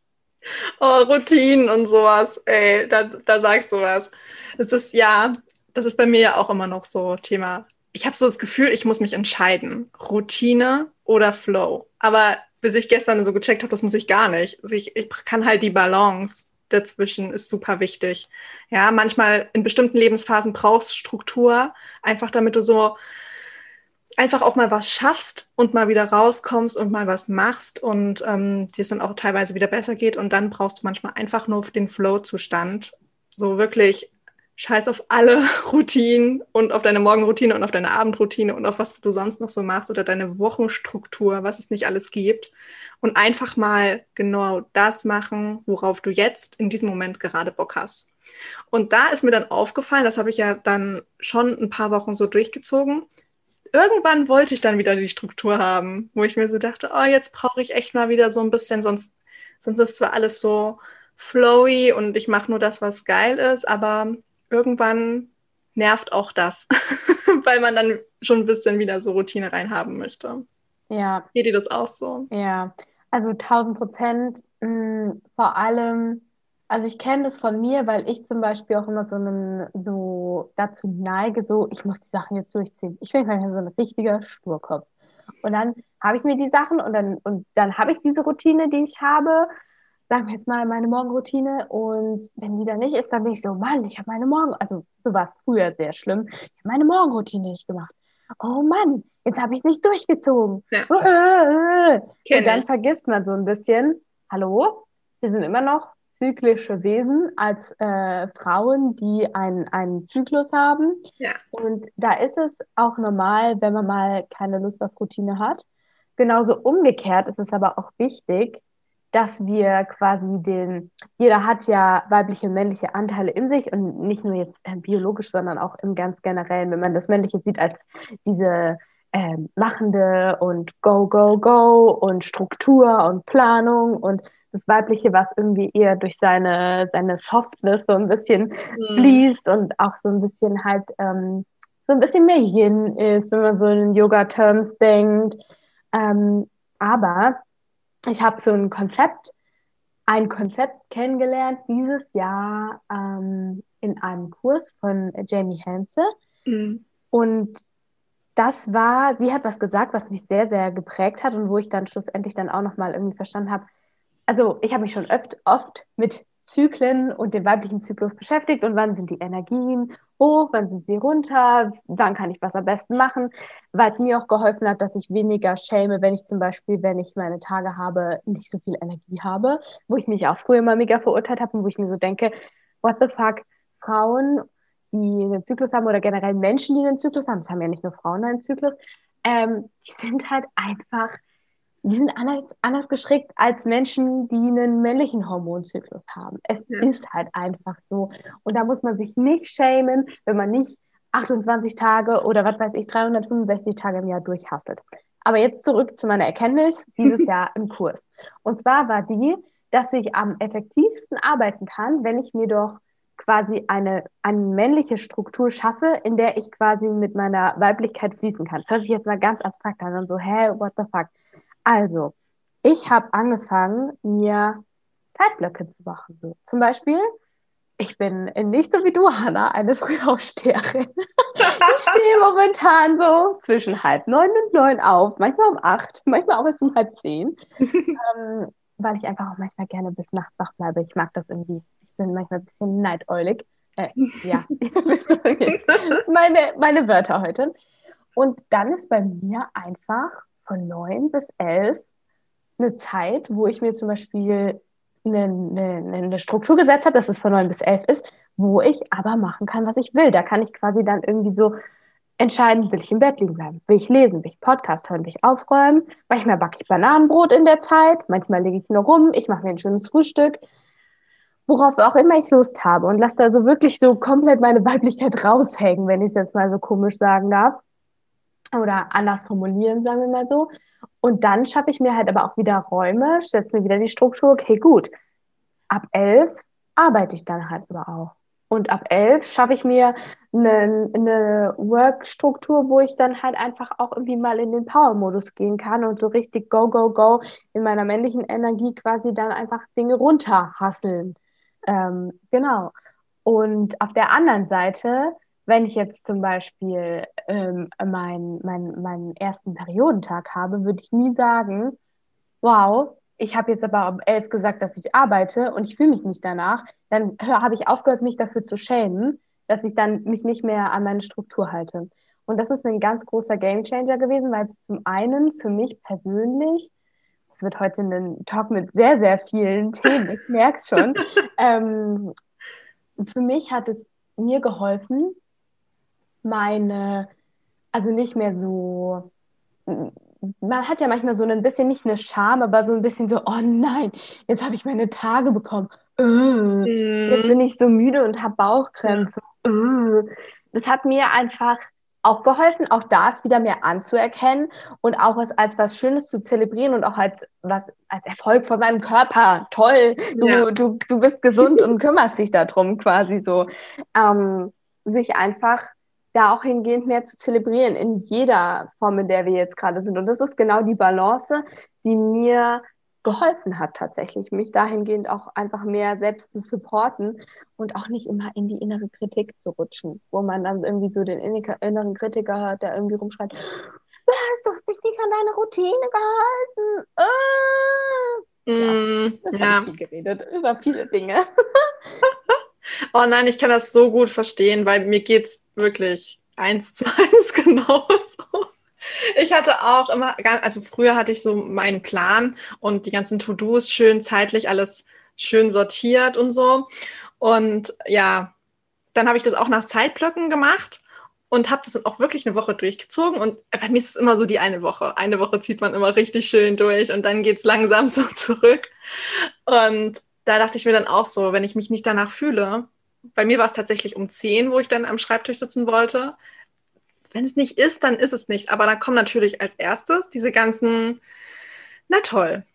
Oh, Routinen und sowas, ey, da, da sagst du was. Es ist ja, das ist bei mir ja auch immer noch so Thema ich habe so das Gefühl, ich muss mich entscheiden, Routine oder Flow. Aber bis ich gestern so gecheckt habe, das muss ich gar nicht. Also ich, ich kann halt die Balance dazwischen ist super wichtig. Ja, manchmal in bestimmten Lebensphasen brauchst Struktur, einfach damit du so einfach auch mal was schaffst und mal wieder rauskommst und mal was machst und ähm, dir es dann auch teilweise wieder besser geht. Und dann brauchst du manchmal einfach nur den Flow-Zustand. So wirklich scheiß auf alle [LAUGHS] Routinen und auf deine Morgenroutine und auf deine Abendroutine und auf was du sonst noch so machst oder deine Wochenstruktur, was es nicht alles gibt. Und einfach mal genau das machen, worauf du jetzt in diesem Moment gerade Bock hast. Und da ist mir dann aufgefallen, das habe ich ja dann schon ein paar Wochen so durchgezogen. Irgendwann wollte ich dann wieder die Struktur haben, wo ich mir so dachte, oh, jetzt brauche ich echt mal wieder so ein bisschen, sonst, sonst ist zwar alles so flowy und ich mache nur das, was geil ist, aber irgendwann nervt auch das, [LAUGHS] weil man dann schon ein bisschen wieder so Routine reinhaben möchte. Ja. Geht dir das auch so? Ja, also 1000 Prozent. Mm, vor allem, also ich kenne das von mir, weil ich zum Beispiel auch immer so, einen, so dazu neige, so ich muss die Sachen jetzt durchziehen. Ich bin manchmal so ein richtiger Sturkopf. Und dann habe ich mir die Sachen und dann, und dann habe ich diese Routine, die ich habe. Sagen wir jetzt mal, meine Morgenroutine und wenn die da nicht ist, dann bin ich so, Mann, ich habe meine Morgen, also so war es früher sehr schlimm, ich habe meine Morgenroutine nicht gemacht. Oh Mann, jetzt habe ich es nicht durchgezogen. Ja. und dann vergisst man so ein bisschen, hallo, wir sind immer noch zyklische Wesen als äh, Frauen, die einen, einen Zyklus haben. Ja. Und da ist es auch normal, wenn man mal keine Lust auf Routine hat. Genauso umgekehrt ist es aber auch wichtig, dass wir quasi den, jeder hat ja weibliche und männliche Anteile in sich und nicht nur jetzt äh, biologisch, sondern auch im ganz generellen, wenn man das Männliche sieht als diese äh, machende und go, go, go und Struktur und Planung und das Weibliche, was irgendwie eher durch seine, seine Softness so ein bisschen mhm. fließt und auch so ein bisschen halt ähm, so ein bisschen mehr Yin ist, wenn man so in Yoga-Terms denkt. Ähm, aber ich habe so ein Konzept, ein Konzept kennengelernt dieses Jahr ähm, in einem Kurs von Jamie Hanse. Mhm. Und das war, sie hat was gesagt, was mich sehr, sehr geprägt hat und wo ich dann schlussendlich dann auch nochmal irgendwie verstanden habe, also ich habe mich schon oft, oft mit Zyklen und dem weiblichen Zyklus beschäftigt und wann sind die Energien hoch, wann sind sie runter, wann kann ich was am besten machen, weil es mir auch geholfen hat, dass ich weniger schäme, wenn ich zum Beispiel, wenn ich meine Tage habe, nicht so viel Energie habe, wo ich mich auch früher mal mega verurteilt habe und wo ich mir so denke, what the fuck, Frauen, die einen Zyklus haben oder generell Menschen, die einen Zyklus haben, es haben ja nicht nur Frauen einen Zyklus, ähm, die sind halt einfach die sind anders, anders gestrickt als Menschen, die einen männlichen Hormonzyklus haben. Es ja. ist halt einfach so. Und da muss man sich nicht schämen, wenn man nicht 28 Tage oder was weiß ich, 365 Tage im Jahr durchhasselt. Aber jetzt zurück zu meiner Erkenntnis dieses [LAUGHS] Jahr im Kurs. Und zwar war die, dass ich am effektivsten arbeiten kann, wenn ich mir doch quasi eine, eine männliche Struktur schaffe, in der ich quasi mit meiner Weiblichkeit fließen kann. Das hört sich jetzt mal ganz abstrakt an und so, hä, what the fuck? Also, ich habe angefangen, mir Zeitblöcke zu machen. So, zum Beispiel, ich bin nicht so wie du, Hanna, eine Frühaufsteherin. [LAUGHS] ich stehe momentan so zwischen halb neun und neun auf, manchmal um acht, manchmal auch erst um halb zehn, [LAUGHS] ähm, weil ich einfach auch manchmal gerne bis nachts wach bleibe. Ich mag das irgendwie. Ich bin manchmal ein bisschen neidäulig. Äh, ja, [LAUGHS] meine, meine Wörter heute. Und dann ist bei mir einfach von neun bis elf eine Zeit, wo ich mir zum Beispiel eine, eine, eine Struktur gesetzt habe, dass es von neun bis elf ist, wo ich aber machen kann, was ich will. Da kann ich quasi dann irgendwie so entscheiden, will ich im Bett liegen bleiben, will ich lesen, will ich Podcast hören, will ich aufräumen. Manchmal backe ich Bananenbrot in der Zeit, manchmal lege ich nur rum, ich mache mir ein schönes Frühstück, worauf auch immer ich Lust habe und lasse da so wirklich so komplett meine Weiblichkeit raushängen, wenn ich es jetzt mal so komisch sagen darf oder anders formulieren, sagen wir mal so. Und dann schaffe ich mir halt aber auch wieder Räume, setze mir wieder die Struktur, okay, gut. Ab elf arbeite ich dann halt aber auch. Und ab elf schaffe ich mir eine, eine Work-Struktur, wo ich dann halt einfach auch irgendwie mal in den Power-Modus gehen kann und so richtig go, go, go in meiner männlichen Energie quasi dann einfach Dinge runterhasseln. Ähm, genau. Und auf der anderen Seite wenn ich jetzt zum Beispiel ähm, meinen mein, meinen ersten Periodentag habe, würde ich nie sagen, wow, ich habe jetzt aber um elf gesagt, dass ich arbeite und ich fühle mich nicht danach, dann habe ich aufgehört, mich dafür zu schämen, dass ich dann mich nicht mehr an meine Struktur halte. Und das ist ein ganz großer Gamechanger gewesen, weil es zum einen für mich persönlich, es wird heute ein Talk mit sehr, sehr vielen [LAUGHS] Themen, ich merke es schon, ähm, für mich hat es mir geholfen, meine, also nicht mehr so, man hat ja manchmal so ein bisschen, nicht eine Scham, aber so ein bisschen so, oh nein, jetzt habe ich meine Tage bekommen. Äh, mhm. Jetzt bin ich so müde und habe Bauchkrämpfe. Äh. Das hat mir einfach auch geholfen, auch das wieder mehr anzuerkennen und auch es als was Schönes zu zelebrieren und auch als was als Erfolg von meinem Körper. Toll, du, ja. du, du bist gesund und kümmerst dich darum, quasi so. Ähm, sich einfach da auch hingehend mehr zu zelebrieren in jeder Form, in der wir jetzt gerade sind. Und das ist genau die Balance, die mir geholfen hat tatsächlich, mich dahingehend auch einfach mehr selbst zu supporten und auch nicht immer in die innere Kritik zu rutschen, wo man dann irgendwie so den inneren Kritiker hört, der irgendwie rumschreit, du hast doch dich nicht an deine Routine gehalten. Äh! Mm, ja, ja. viel geredet über viele Dinge. [LAUGHS] oh nein, ich kann das so gut verstehen, weil mir geht es wirklich eins zu [LAUGHS] eins genauso. Ich hatte auch immer, also früher hatte ich so meinen Plan und die ganzen To-Dos schön zeitlich alles schön sortiert und so. Und ja, dann habe ich das auch nach Zeitblöcken gemacht und habe das dann auch wirklich eine Woche durchgezogen. Und bei mir ist es immer so die eine Woche. Eine Woche zieht man immer richtig schön durch und dann geht es langsam [LAUGHS] so zurück. Und da dachte ich mir dann auch so, wenn ich mich nicht danach fühle, bei mir war es tatsächlich um 10, wo ich dann am Schreibtisch sitzen wollte. Wenn es nicht ist, dann ist es nicht. Aber dann kommen natürlich als erstes diese ganzen, na toll,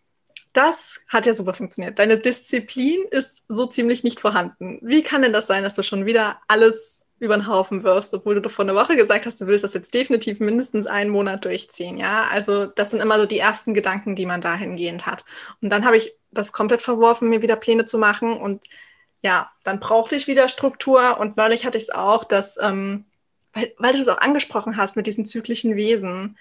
das hat ja super funktioniert. Deine Disziplin ist so ziemlich nicht vorhanden. Wie kann denn das sein, dass du schon wieder alles über den Haufen wirfst, obwohl du doch vor einer Woche gesagt hast, du willst das jetzt definitiv mindestens einen Monat durchziehen, ja? Also das sind immer so die ersten Gedanken, die man dahingehend hat. Und dann habe ich das komplett verworfen, mir wieder Pläne zu machen und ja, dann brauchte ich wieder Struktur und neulich hatte ich es auch, dass, ähm, weil, weil du es auch angesprochen hast mit diesen zyklischen Wesen,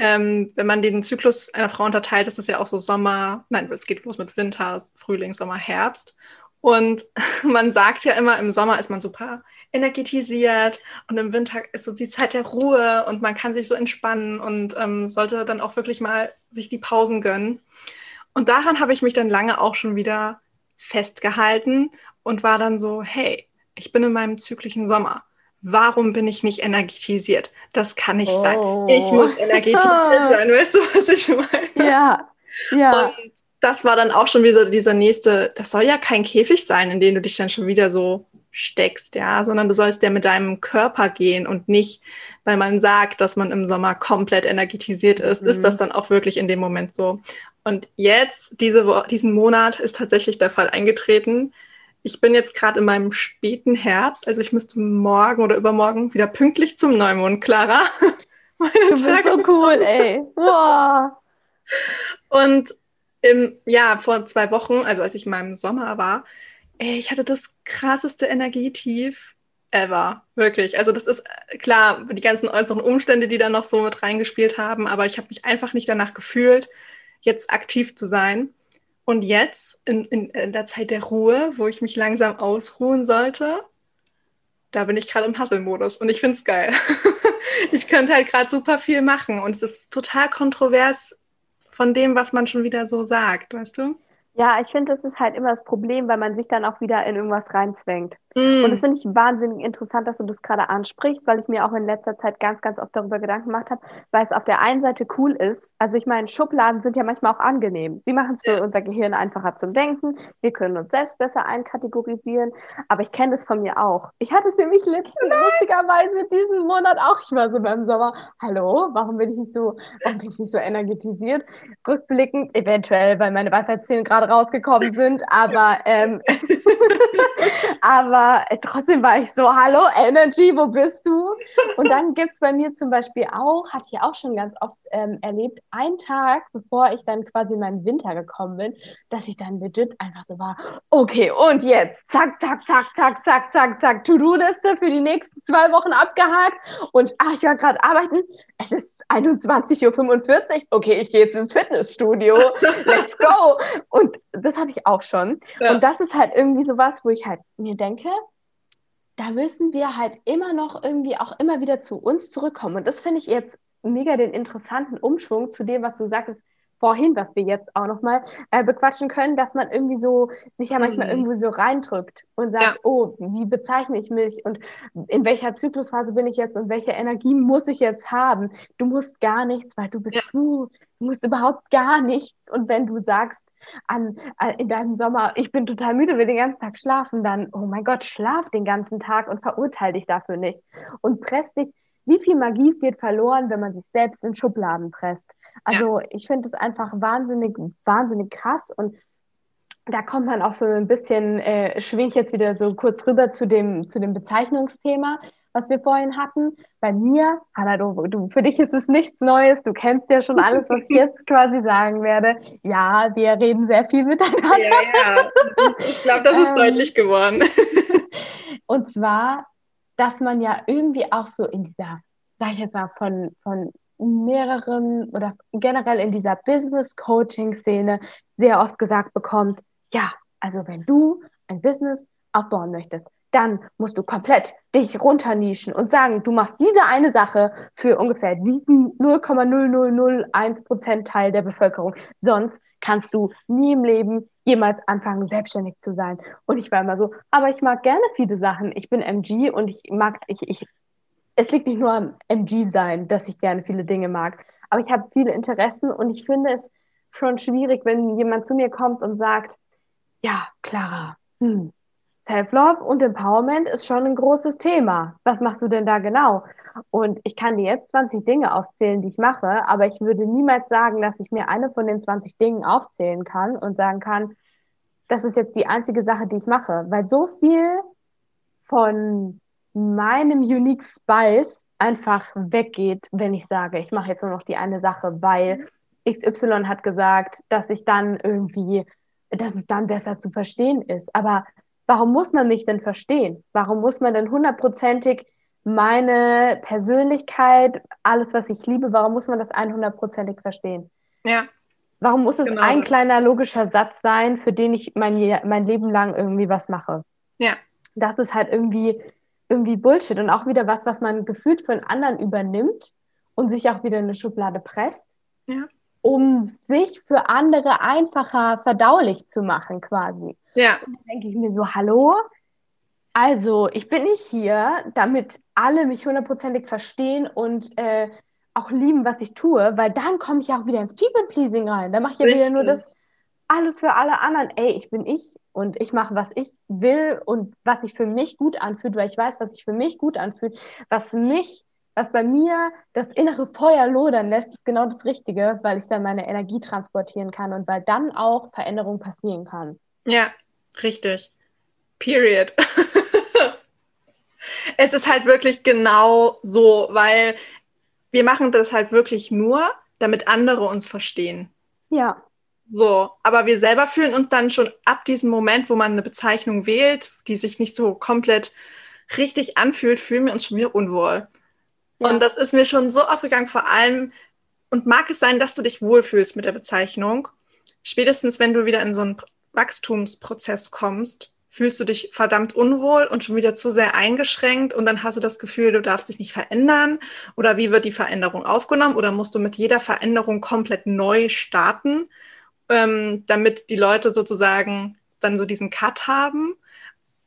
ähm, wenn man den Zyklus einer Frau unterteilt, ist das ja auch so Sommer, nein, es geht los mit Winter, Frühling, Sommer, Herbst. Und [LAUGHS] man sagt ja immer, im Sommer ist man super energetisiert und im Winter ist so die Zeit der Ruhe und man kann sich so entspannen und ähm, sollte dann auch wirklich mal sich die Pausen gönnen. Und daran habe ich mich dann lange auch schon wieder festgehalten und war dann so, hey, ich bin in meinem zyklischen Sommer. Warum bin ich nicht energetisiert? Das kann nicht oh. sein. Ich muss energetisiert sein. [LAUGHS] Weißt du, was ich meine? Ja, ja. Und das war dann auch schon wieder dieser nächste, das soll ja kein Käfig sein, in den du dich dann schon wieder so steckst, ja, sondern du sollst ja mit deinem Körper gehen und nicht, weil man sagt, dass man im Sommer komplett energetisiert ist, mhm. ist das dann auch wirklich in dem Moment so. Und jetzt, diese, diesen Monat, ist tatsächlich der Fall eingetreten. Ich bin jetzt gerade in meinem späten Herbst, also ich müsste morgen oder übermorgen wieder pünktlich zum Neumond, Clara. [LAUGHS] Meine du bist Tage so cool, ey. [LAUGHS] Wow. Und im, ja, vor zwei Wochen, also als ich in meinem Sommer war, ey, ich hatte das krasseste Energietief ever, wirklich. Also das ist äh, klar, die ganzen äußeren Umstände, die da noch so mit reingespielt haben, aber ich habe mich einfach nicht danach gefühlt, jetzt aktiv zu sein. Und jetzt, in, in, in der Zeit der Ruhe, wo ich mich langsam ausruhen sollte, da bin ich gerade im Hustle-Modus und ich finde es geil. [LAUGHS] ich könnte halt gerade super viel machen und es ist total kontrovers von dem, was man schon wieder so sagt, weißt du? Ja, ich finde, das ist halt immer das Problem, weil man sich dann auch wieder in irgendwas reinzwängt. Mm. Und das finde ich wahnsinnig interessant, dass du das gerade ansprichst, weil ich mir auch in letzter Zeit ganz, ganz oft darüber Gedanken gemacht habe, weil es auf der einen Seite cool ist. Also ich meine, Schubladen sind ja manchmal auch angenehm. Sie machen es für ja. unser Gehirn einfacher zum Denken. Wir können uns selbst besser einkategorisieren. Aber ich kenne das von mir auch. Ich hatte es nämlich letztens lustigerweise diesen Monat auch. Ich war so beim Sommer, hallo, warum bin ich nicht so, warum bin ich nicht so energetisiert? Rückblickend, eventuell, weil meine Weisheitszähne gerade rausgekommen [LAUGHS] sind, aber ähm, [LAUGHS] aber aber äh, trotzdem war ich so, hallo Energy, wo bist du? Und dann gibt es bei mir zum Beispiel auch, hatte ich auch schon ganz oft ähm, erlebt, einen Tag, bevor ich dann quasi in meinen Winter gekommen bin, dass ich dann legit einfach so war, okay, und jetzt, zack, zack, zack, zack, zack, zack, zack, To-Do-Liste für die nächsten zwei Wochen abgehakt und ach, ich war gerade arbeiten, es ist 21.45 Uhr, okay, ich gehe jetzt ins Fitnessstudio, [LAUGHS] let's go. Und das hatte ich auch schon. Ja. Und das ist halt irgendwie sowas, wo ich halt mir denke, da müssen wir halt immer noch irgendwie auch immer wieder zu uns zurückkommen. Und das finde ich jetzt mega den interessanten Umschwung zu dem, was du sagst, vorhin, was wir jetzt auch nochmal äh, bequatschen können, dass man irgendwie so sich ja manchmal mhm. irgendwie so reindrückt und sagt, ja. oh, wie bezeichne ich mich und in welcher Zyklusphase bin ich jetzt und welche Energie muss ich jetzt haben? Du musst gar nichts, weil du bist ja. du, du musst überhaupt gar nichts. Und wenn du sagst, an, an, in deinem Sommer, ich bin total müde, will den ganzen Tag schlafen, dann, oh mein Gott, schlaf den ganzen Tag und verurteile dich dafür nicht. Und presst dich, wie viel Magie wird verloren, wenn man sich selbst in Schubladen presst? Also ja. ich finde es einfach wahnsinnig, wahnsinnig krass und da kommt man auch so ein bisschen, äh, schwingt jetzt wieder so kurz rüber zu dem, zu dem Bezeichnungsthema, was wir vorhin hatten. Bei mir, Hanna, du, du, für dich ist es nichts Neues, du kennst ja schon alles, was ich jetzt [LAUGHS] quasi sagen werde. Ja, wir reden sehr viel miteinander. Ja, ja. Ich glaube, das ist [LAUGHS] ähm, deutlich geworden. [LAUGHS] Und zwar, dass man ja irgendwie auch so in dieser, sag ich jetzt mal, von, von mehreren oder generell in dieser Business-Coaching-Szene sehr oft gesagt bekommt, ja, also wenn du ein Business aufbauen möchtest, dann musst du komplett dich runternischen und sagen, du machst diese eine Sache für ungefähr diesen 0,0001 Prozent Teil der Bevölkerung. Sonst kannst du nie im Leben jemals anfangen, selbstständig zu sein. Und ich war immer so, aber ich mag gerne viele Sachen. Ich bin MG und ich mag, ich, ich, es liegt nicht nur am MG sein, dass ich gerne viele Dinge mag, aber ich habe viele Interessen und ich finde es schon schwierig, wenn jemand zu mir kommt und sagt, ja, Clara, hm, Self-Love und Empowerment ist schon ein großes Thema. Was machst du denn da genau? Und ich kann dir jetzt 20 Dinge aufzählen, die ich mache, aber ich würde niemals sagen, dass ich mir eine von den 20 Dingen aufzählen kann und sagen kann, das ist jetzt die einzige Sache, die ich mache, weil so viel von meinem Unique Spice einfach weggeht, wenn ich sage, ich mache jetzt nur noch die eine Sache, weil XY hat gesagt, dass ich dann irgendwie, dass es dann besser zu verstehen ist. Aber warum muss man mich denn verstehen? Warum muss man denn hundertprozentig meine Persönlichkeit, alles, was ich liebe, warum muss man das 100%ig verstehen? Ja. Warum muss es genau ein das. kleiner logischer Satz sein, für den ich mein, mein Leben lang irgendwie was mache? Ja. Das ist halt irgendwie, irgendwie Bullshit und auch wieder was, was man gefühlt von anderen übernimmt und sich auch wieder in eine Schublade presst. Ja. Um sich für andere einfacher verdaulich zu machen, quasi. Ja. Und dann denke ich mir so, hallo? Also, ich bin nicht hier, damit alle mich hundertprozentig verstehen und äh, auch lieben, was ich tue, weil dann komme ich ja auch wieder ins People-Pleasing rein. Da mache ich ja Richtig. wieder nur das alles für alle anderen. Ey, ich bin ich und ich mache, was ich will und was sich für mich gut anfühlt, weil ich weiß, was sich für mich gut anfühlt, was mich, was bei mir das innere Feuer lodern lässt, ist genau das Richtige, weil ich dann meine Energie transportieren kann und weil dann auch Veränderung passieren kann. Ja, richtig. Period. [LAUGHS] es ist halt wirklich genau so, weil wir machen das halt wirklich nur, damit andere uns verstehen. Ja. So, aber wir selber fühlen uns dann schon ab diesem Moment, wo man eine Bezeichnung wählt, die sich nicht so komplett richtig anfühlt, fühlen wir uns schon wieder unwohl. Ja. Und das ist mir schon so aufgegangen, vor allem, und mag es sein, dass du dich wohlfühlst mit der Bezeichnung, spätestens wenn du wieder in so einen Wachstumsprozess kommst, fühlst du dich verdammt unwohl und schon wieder zu sehr eingeschränkt und dann hast du das Gefühl, du darfst dich nicht verändern oder wie wird die Veränderung aufgenommen oder musst du mit jeder Veränderung komplett neu starten, ähm, damit die Leute sozusagen dann so diesen Cut haben.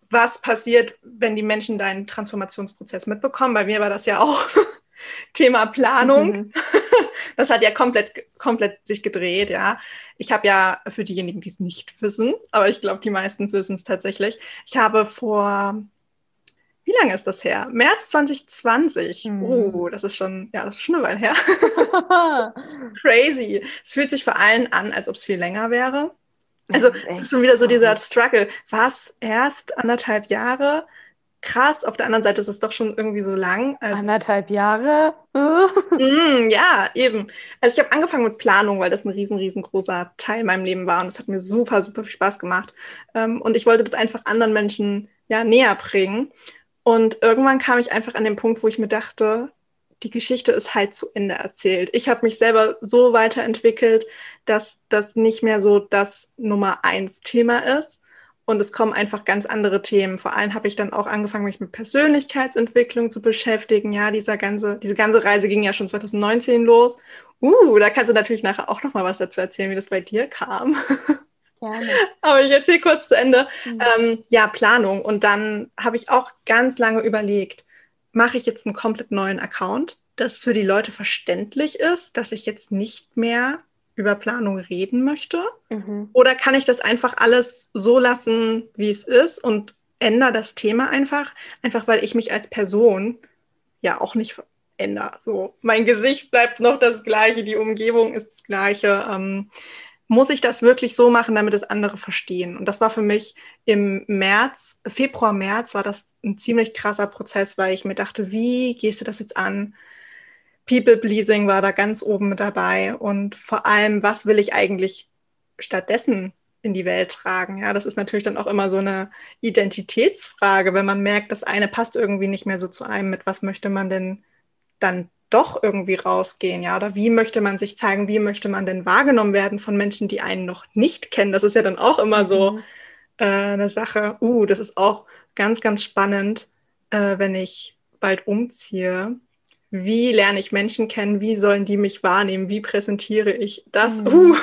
Was passiert, wenn die Menschen deinen Transformationsprozess mitbekommen? Bei mir war das ja auch [LAUGHS] Thema Planung. Mhm. Das hat ja komplett, komplett sich gedreht, ja. Ich habe ja für diejenigen, die es nicht wissen, aber ich glaube, die meisten wissen es tatsächlich. Ich habe vor, wie lange ist das her? März 2020. Mhm. Oh, das ist schon, ja, das ist schon eine Weile her. [LAUGHS] Crazy. Es fühlt sich vor allem an, als ob es viel länger wäre. Also, es ist schon wieder so dieser Struggle. Was erst anderthalb Jahre? Krass. Auf der anderen Seite ist es doch schon irgendwie so lang. Also, Anderthalb Jahre? [LAUGHS] mm, ja, eben. Also ich habe angefangen mit Planung, weil das ein riesen, riesengroßer Teil in meinem Leben war und es hat mir super, super viel Spaß gemacht. Ähm, und ich wollte das einfach anderen Menschen ja näher bringen. Und irgendwann kam ich einfach an den Punkt, wo ich mir dachte, die Geschichte ist halt zu Ende erzählt. Ich habe mich selber so weiterentwickelt, dass das nicht mehr so das Nummer eins Thema ist, und es kommen einfach ganz andere Themen. Vor allem habe ich dann auch angefangen, mich mit Persönlichkeitsentwicklung zu beschäftigen. Ja, dieser ganze, diese ganze Reise ging ja schon 2019 los. Uh, da kannst du natürlich nachher auch noch mal was dazu erzählen, wie das bei dir kam. [LAUGHS] Gerne. Aber ich erzähle kurz zu Ende. Mhm. Ähm, ja, Planung. Und dann habe ich auch ganz lange überlegt, mache ich jetzt einen komplett neuen Account, dass es für die Leute verständlich ist, dass ich jetzt nicht mehr über Planung reden möchte? Mhm. Oder kann ich das einfach alles so lassen, wie es ist und ändere das Thema einfach, einfach weil ich mich als Person ja auch nicht ändere. So, mein Gesicht bleibt noch das gleiche, die Umgebung ist das gleiche. Ähm, muss ich das wirklich so machen, damit es andere verstehen? Und das war für mich im März, Februar, März war das ein ziemlich krasser Prozess, weil ich mir dachte, wie gehst du das jetzt an? People-Pleasing war da ganz oben mit dabei und vor allem, was will ich eigentlich stattdessen in die Welt tragen? Ja, das ist natürlich dann auch immer so eine Identitätsfrage, wenn man merkt, das eine passt irgendwie nicht mehr so zu einem, mit was möchte man denn dann doch irgendwie rausgehen, ja? Oder wie möchte man sich zeigen? Wie möchte man denn wahrgenommen werden von Menschen, die einen noch nicht kennen? Das ist ja dann auch immer so mhm. äh, eine Sache. Uh, das ist auch ganz, ganz spannend, äh, wenn ich bald umziehe. Wie lerne ich Menschen kennen? Wie sollen die mich wahrnehmen? Wie präsentiere ich das? Mhm. Uh,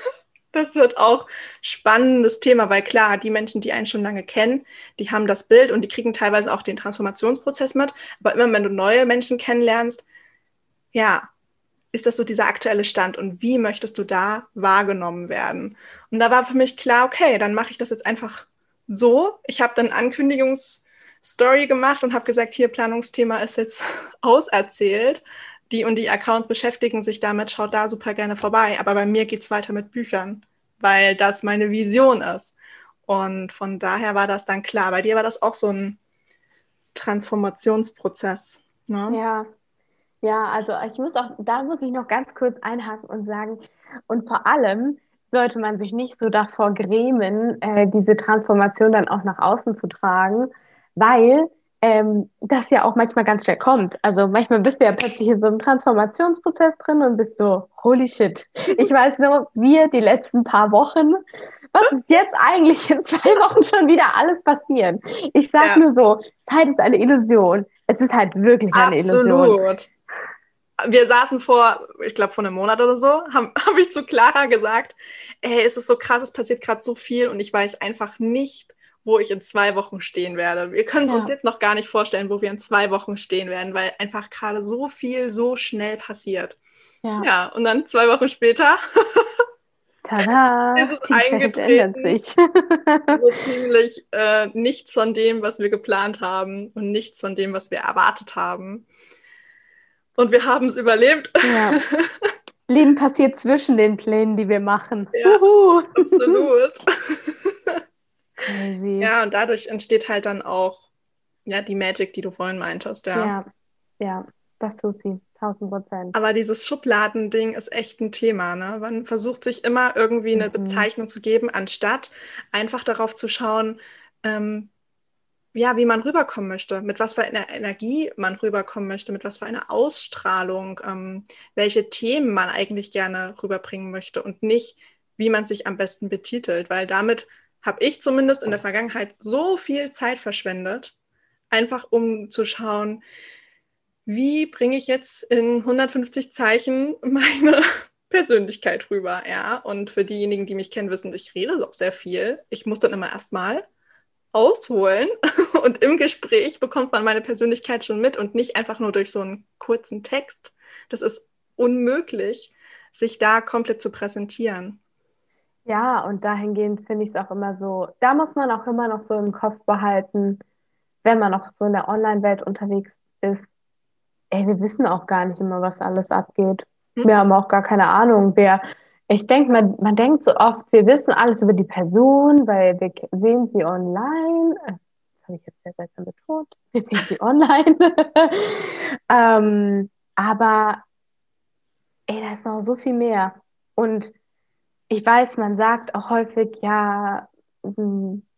[LAUGHS] das wird auch spannendes Thema, weil klar, die Menschen, die einen schon lange kennen, die haben das Bild und die kriegen teilweise auch den Transformationsprozess mit. Aber immer wenn du neue Menschen kennenlernst, ja, ist das so dieser aktuelle Stand und wie möchtest du da wahrgenommen werden? Und da war für mich klar, okay, dann mache ich das jetzt einfach so. Ich habe dann Ankündigungsstory gemacht und habe gesagt, hier Planungsthema ist jetzt [LAUGHS] auserzählt. Die und die Accounts beschäftigen sich damit, schaut da super gerne vorbei. Aber bei mir geht es weiter mit Büchern, weil das meine Vision ist. Und von daher war das dann klar. Bei dir war das auch so ein Transformationsprozess. Ne? Ja, ja, also ich muss auch, da muss ich noch ganz kurz einhaken und sagen, und vor allem sollte man sich nicht so davor grämen, äh, diese Transformation dann auch nach außen zu tragen, weil ähm, das ja auch manchmal ganz schnell kommt. Also manchmal bist du ja plötzlich in so einem Transformationsprozess drin und bist so, holy shit. Ich weiß nur, wir die letzten paar Wochen, was ist jetzt eigentlich in zwei Wochen schon wieder alles passieren? Ich sag ja. nur so, Zeit ist eine Illusion. Es ist halt wirklich eine Absolut. Illusion wir saßen vor, ich glaube, vor einem Monat oder so, habe [LAUGHS] hab ich zu Clara gesagt, ey, es ist so krass, es passiert gerade so viel und ich weiß einfach nicht, wo ich in zwei Wochen stehen werde. Wir können es ja. uns jetzt noch gar nicht vorstellen, wo wir in zwei Wochen stehen werden, weil einfach gerade so viel so schnell passiert. Ja, ja und dann zwei Wochen später [LAUGHS] Tada, [LAUGHS] ist es eingetreten. Sich. [LAUGHS] so ziemlich äh, nichts von dem, was wir geplant haben und nichts von dem, was wir erwartet haben. Und wir haben es überlebt. Ja. Leben passiert zwischen den Plänen, die wir machen. Ja, Uhu. absolut. Ja, und dadurch entsteht halt dann auch ja, die Magic, die du vorhin meintest. Ja, ja, ja das tut sie. 1000 Prozent. Aber dieses Schubladending ist echt ein Thema. Ne? Man versucht sich immer irgendwie eine mhm. Bezeichnung zu geben, anstatt einfach darauf zu schauen, ähm, ja, wie man rüberkommen möchte, mit was für einer Energie man rüberkommen möchte, mit was für einer Ausstrahlung, ähm, welche Themen man eigentlich gerne rüberbringen möchte und nicht, wie man sich am besten betitelt, weil damit habe ich zumindest in der Vergangenheit so viel Zeit verschwendet, einfach um zu schauen, wie bringe ich jetzt in 150 Zeichen [LAUGHS] meine Persönlichkeit rüber, ja. Und für diejenigen, die mich kennen, wissen, ich rede auch sehr viel. Ich muss dann immer erstmal ausholen [LAUGHS] und im Gespräch bekommt man meine Persönlichkeit schon mit und nicht einfach nur durch so einen kurzen Text. Das ist unmöglich, sich da komplett zu präsentieren. Ja, und dahingehend finde ich es auch immer so, da muss man auch immer noch so im Kopf behalten, wenn man auch so in der Online-Welt unterwegs ist, ey, wir wissen auch gar nicht immer, was alles abgeht. Hm. Wir haben auch gar keine Ahnung, wer ich denke, man, man denkt so oft, wir wissen alles über die Person, weil wir sehen sie online. Äh, das habe ich jetzt sehr seltsam betont. [LAUGHS] Wir sehen sie online. [LAUGHS] ähm, aber ey, da ist noch so viel mehr. Und ich weiß, man sagt auch häufig, ja,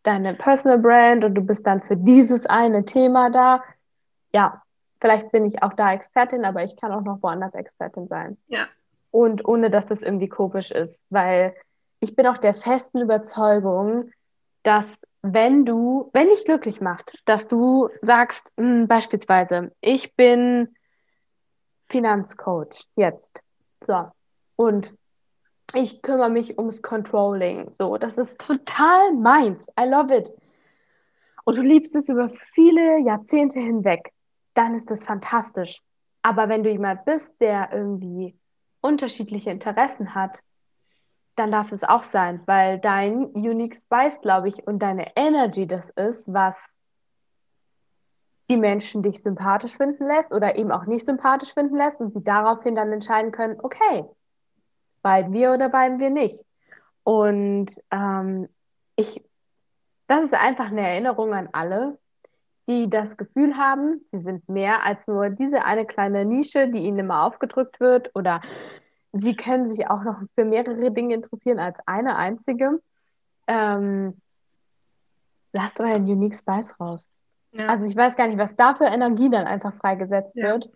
deine Personal Brand und du bist dann für dieses eine Thema da. Ja, vielleicht bin ich auch da Expertin, aber ich kann auch noch woanders Expertin sein. Ja und ohne dass das irgendwie komisch ist, weil ich bin auch der festen Überzeugung, dass wenn du, wenn dich glücklich macht, dass du sagst, mh, hm, beispielsweise, ich bin Finanzcoach jetzt, so, und ich kümmere mich ums Controlling, so, das ist total meins, I love it. Und du liebst es über viele Jahrzehnte hinweg, dann ist das fantastisch. Aber wenn du jemand bist, der irgendwie unterschiedliche Interessen hat, dann darf es auch sein, weil dein Unique Spice, glaube ich, und deine Energy das ist, was die Menschen dich sympathisch finden lässt oder eben auch nicht sympathisch finden lässt und sie daraufhin dann entscheiden können, okay, bleiben wir oder bleiben wir nicht. Und ähm, ich, das ist einfach eine Erinnerung an alle, die das Gefühl haben, sie sind mehr als nur diese eine kleine Nische, die ihnen immer aufgedrückt wird oder sie können sich auch noch für mehrere Dinge interessieren als eine einzige. Ähm, lasst euren Unique Spice raus. Ja. Also ich weiß gar nicht, was da für Energie dann einfach freigesetzt ja. wird.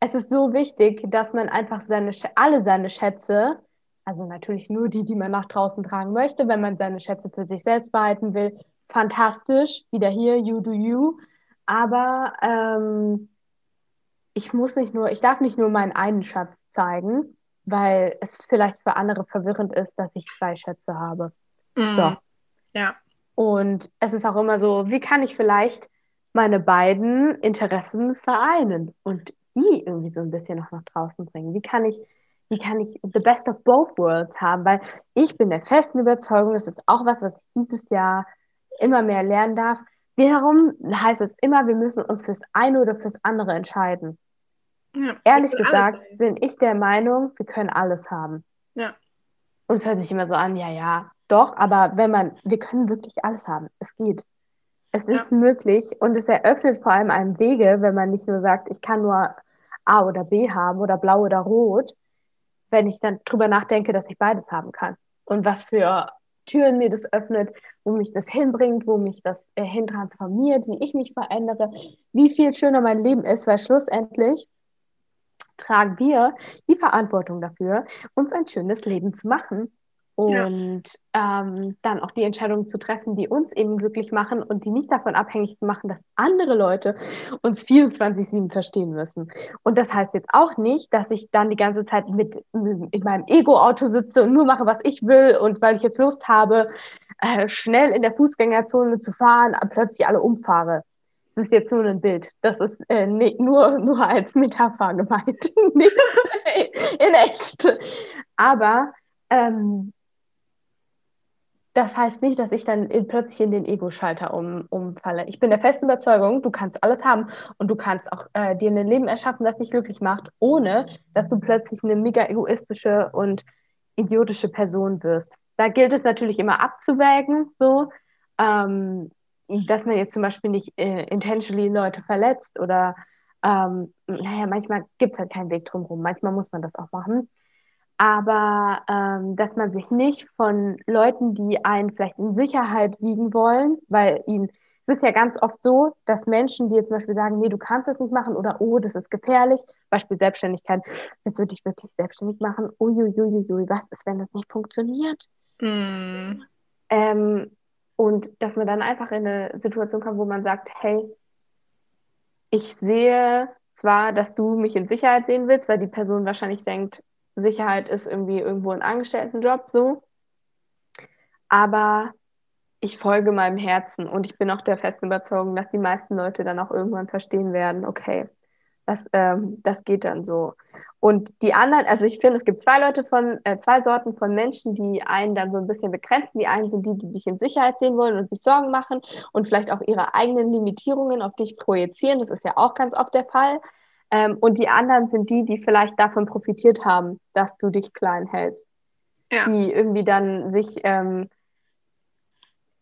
Es ist so wichtig, dass man einfach seine, alle seine Schätze, also natürlich nur die, die man nach draußen tragen möchte, wenn man seine Schätze für sich selbst behalten will, fantastisch, wieder hier, you do you. Aber ähm, ich muss nicht nur, ich darf nicht nur meinen einen Schatz zeigen, weil es vielleicht für andere verwirrend ist, dass ich zwei Schätze habe. Mm. So. Ja. Und es ist auch immer so, wie kann ich vielleicht meine beiden Interessen vereinen und die irgendwie so ein bisschen noch nach draußen bringen? Wie kann ich, wie kann ich the best of both worlds haben? Weil ich bin der festen Überzeugung, das ist auch was, was ich dieses Jahr immer mehr lernen darf. Wiederum heißt es immer, wir müssen uns fürs eine oder fürs andere entscheiden. Ja, Ehrlich gesagt bin ich der Meinung, wir können alles haben. Ja. Und es hört sich immer so an, ja, ja, doch, aber wenn man, wir können wirklich alles haben. Es geht. Es ja. ist möglich und es eröffnet vor allem einen Wege, wenn man nicht nur sagt, ich kann nur A oder B haben oder blau oder rot, wenn ich dann drüber nachdenke, dass ich beides haben kann. Und was für Türen mir das öffnet, wo mich das hinbringt, wo mich das äh, hintransformiert, wie ich mich verändere, wie viel schöner mein Leben ist, weil schlussendlich tragen wir die Verantwortung dafür, uns ein schönes Leben zu machen und ja. ähm, dann auch die Entscheidungen zu treffen, die uns eben glücklich machen und die nicht davon abhängig zu machen, dass andere Leute uns 24-7 verstehen müssen. Und das heißt jetzt auch nicht, dass ich dann die ganze Zeit mit in meinem Ego-Auto sitze und nur mache, was ich will und weil ich jetzt Lust habe, äh, schnell in der Fußgängerzone zu fahren, plötzlich alle umfahre. Das ist jetzt nur ein Bild. Das ist äh, nicht, nur, nur als Metapher gemeint, [LAUGHS] in echt. Aber ähm, das heißt nicht, dass ich dann in, plötzlich in den Ego-Schalter um, umfalle. Ich bin der festen Überzeugung, du kannst alles haben und du kannst auch äh, dir ein Leben erschaffen, das dich glücklich macht, ohne dass du plötzlich eine mega egoistische und idiotische Person wirst. Da gilt es natürlich immer abzuwägen, so, ähm, dass man jetzt zum Beispiel nicht äh, intentionally Leute verletzt oder, ähm, naja, manchmal gibt es halt keinen Weg drumherum. Manchmal muss man das auch machen aber ähm, dass man sich nicht von Leuten, die einen vielleicht in Sicherheit wiegen wollen, weil ihnen, es ist ja ganz oft so, dass Menschen, die jetzt zum Beispiel sagen, nee, du kannst das nicht machen oder oh, das ist gefährlich, Beispiel Selbstständigkeit, jetzt würde ich wirklich selbstständig machen, uiuiuiui, was ist, wenn das nicht funktioniert? Mm. Ähm, und dass man dann einfach in eine Situation kommt, wo man sagt, hey, ich sehe zwar, dass du mich in Sicherheit sehen willst, weil die Person wahrscheinlich denkt, Sicherheit ist irgendwie irgendwo ein Angestelltenjob so. Aber ich folge meinem Herzen und ich bin auch der festen Überzeugung, dass die meisten Leute dann auch irgendwann verstehen werden, okay, das, ähm, das geht dann so. Und die anderen, also ich finde, es gibt zwei Leute von, äh, zwei Sorten von Menschen, die einen dann so ein bisschen begrenzen. Die einen sind die, die dich in Sicherheit sehen wollen und sich Sorgen machen und vielleicht auch ihre eigenen Limitierungen auf dich projizieren. Das ist ja auch ganz oft der Fall. Ähm, und die anderen sind die, die vielleicht davon profitiert haben, dass du dich klein hältst. Ja. Die irgendwie dann sich ähm,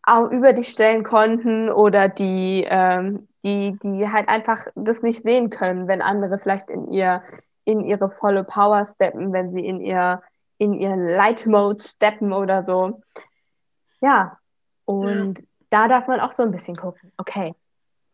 auch über dich stellen konnten oder die, ähm, die, die halt einfach das nicht sehen können, wenn andere vielleicht in ihr, in ihre volle Power steppen, wenn sie in ihr, in ihren Light Mode steppen oder so. Ja. Und ja. da darf man auch so ein bisschen gucken, okay,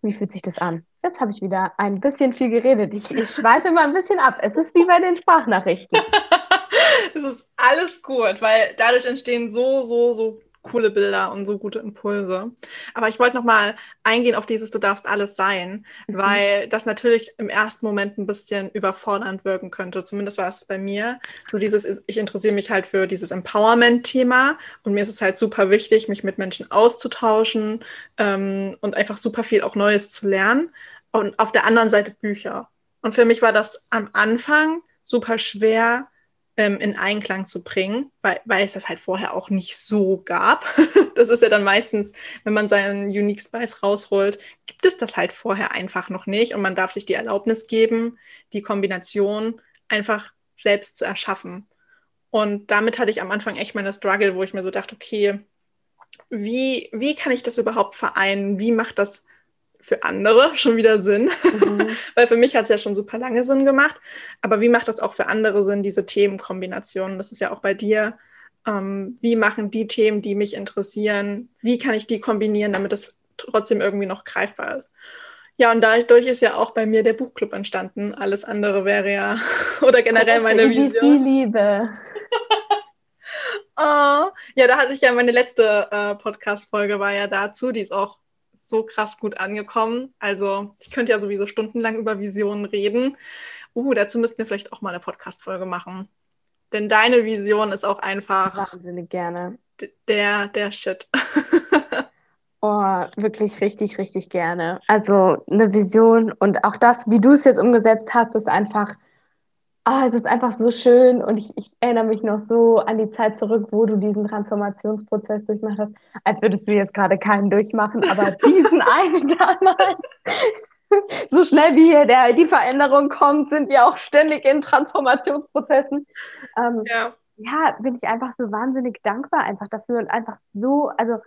wie fühlt sich das an? Jetzt habe ich wieder ein bisschen viel geredet. Ich, ich schweife mal ein bisschen ab. Es ist wie bei den Sprachnachrichten. [LAUGHS] es ist alles gut, weil dadurch entstehen so, so, so coole Bilder und so gute Impulse. Aber ich wollte noch mal eingehen auf dieses Du darfst alles sein, mhm. weil das natürlich im ersten Moment ein bisschen überfordernd wirken könnte. Zumindest war es bei mir. So dieses, ich interessiere mich halt für dieses Empowerment-Thema und mir ist es halt super wichtig, mich mit Menschen auszutauschen ähm, und einfach super viel auch Neues zu lernen. Und auf der anderen Seite Bücher. Und für mich war das am Anfang super schwer, ähm, in Einklang zu bringen, weil, weil es das halt vorher auch nicht so gab. [LAUGHS] das ist ja dann meistens, wenn man seinen Unique Spice rausholt, gibt es das halt vorher einfach noch nicht und man darf sich die Erlaubnis geben, die Kombination einfach selbst zu erschaffen. Und damit hatte ich am Anfang echt meine Struggle, wo ich mir so dachte, okay, wie, wie kann ich das überhaupt vereinen? Wie macht das für andere schon wieder Sinn, mhm. [LAUGHS] weil für mich hat es ja schon super lange Sinn gemacht. Aber wie macht das auch für andere Sinn, diese Themenkombinationen? Das ist ja auch bei dir. Ähm, wie machen die Themen, die mich interessieren, wie kann ich die kombinieren, damit es trotzdem irgendwie noch greifbar ist? Ja, und dadurch ist ja auch bei mir der Buchclub entstanden. Alles andere wäre ja, [LAUGHS] oder generell meine Vision. Liebe. [LAUGHS] oh, ja, da hatte ich ja meine letzte äh, Podcast-Folge war ja dazu. Die ist auch so krass gut angekommen. Also ich könnte ja sowieso stundenlang über Visionen reden. Uh, dazu müssten wir vielleicht auch mal eine Podcast-Folge machen. Denn deine Vision ist auch einfach. Wahnsinnig gerne. Der, der Shit. [LAUGHS] Oh, wirklich richtig, richtig gerne. Also eine Vision und auch das, wie du es jetzt umgesetzt hast, ist einfach, ah, es ist einfach so schön und ich, ich, erinnere mich noch so an die Zeit zurück, wo du diesen Transformationsprozess durchmacht hast, als würdest du jetzt gerade keinen durchmachen, aber [LAUGHS] diesen einen damals. so schnell wie hier der, die Veränderung kommt, sind wir auch ständig in Transformationsprozessen. Ähm, ja. ja, bin ich einfach so wahnsinnig dankbar einfach dafür und einfach so, also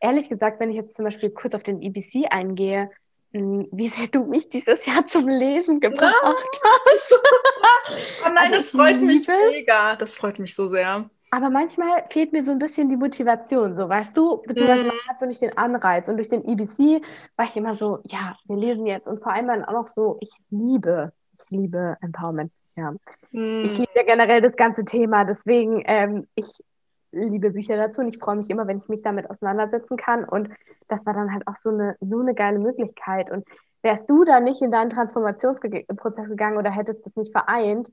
ehrlich gesagt, wenn ich jetzt zum Beispiel kurz auf den EBC eingehe, wie sehr du mich dieses Jahr zum Lesen gebracht hast. [LAUGHS] oh nein, also das freut mich mega. Das freut mich so sehr. Aber manchmal fehlt mir so ein bisschen die Motivation, so weißt du, beziehungsweise mm. man hat so nicht den Anreiz. Und durch den EBC war ich immer so, ja, wir lesen jetzt. Und vor allem dann auch noch so, ich liebe, ich liebe Empowerment. Ja. Mm. Ich liebe ja generell das ganze Thema. Deswegen, ähm, ich liebe Bücher dazu und ich freue mich immer, wenn ich mich damit auseinandersetzen kann. Und das war dann halt auch so eine, so eine geile Möglichkeit. Und wärst du da nicht in deinen Transformationsprozess gegangen oder hättest das nicht vereint,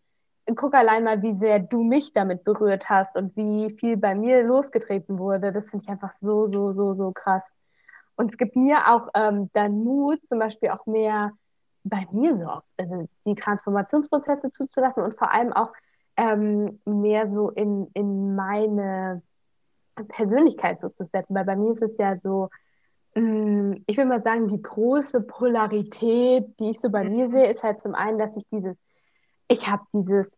guck allein mal, wie sehr du mich damit berührt hast und wie viel bei mir losgetreten wurde. Das finde ich einfach so, so, so, so krass. Und es gibt mir auch ähm, dann Mut, zum Beispiel auch mehr bei mir so, also die Transformationsprozesse zuzulassen und vor allem auch ähm, mehr so in, in meine Persönlichkeit so zu steppen. Weil bei mir ist es ja so, mm, ich will mal sagen, die große Polarität, die ich so bei mir sehe, ist halt zum einen, dass ich dieses, ich habe dieses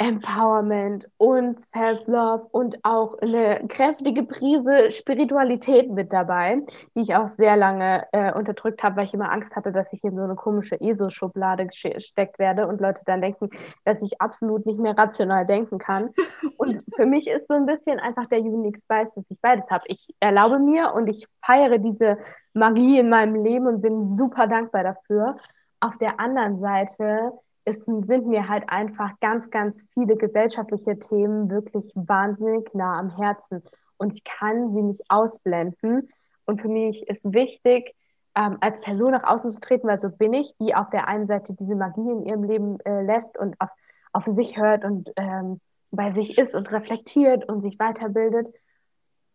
Empowerment und Self-Love und auch eine kräftige Prise Spiritualität mit dabei, die ich auch sehr lange äh, unterdrückt habe, weil ich immer Angst hatte, dass ich in so eine komische ESO-Schublade gesteckt werde und Leute dann denken, dass ich absolut nicht mehr rational denken kann. Und [LAUGHS] für mich ist so ein bisschen einfach der Unique Spice, dass ich beides habe. Ich erlaube mir und ich feiere diese Magie in meinem Leben und bin super dankbar dafür. Auf der anderen Seite es sind mir halt einfach ganz, ganz viele gesellschaftliche Themen wirklich wahnsinnig nah am Herzen. Und ich kann sie nicht ausblenden. Und für mich ist wichtig, ähm, als Person nach außen zu treten, weil so bin ich, die auf der einen Seite diese Magie in ihrem Leben äh, lässt und auf, auf sich hört und ähm, bei sich ist und reflektiert und sich weiterbildet.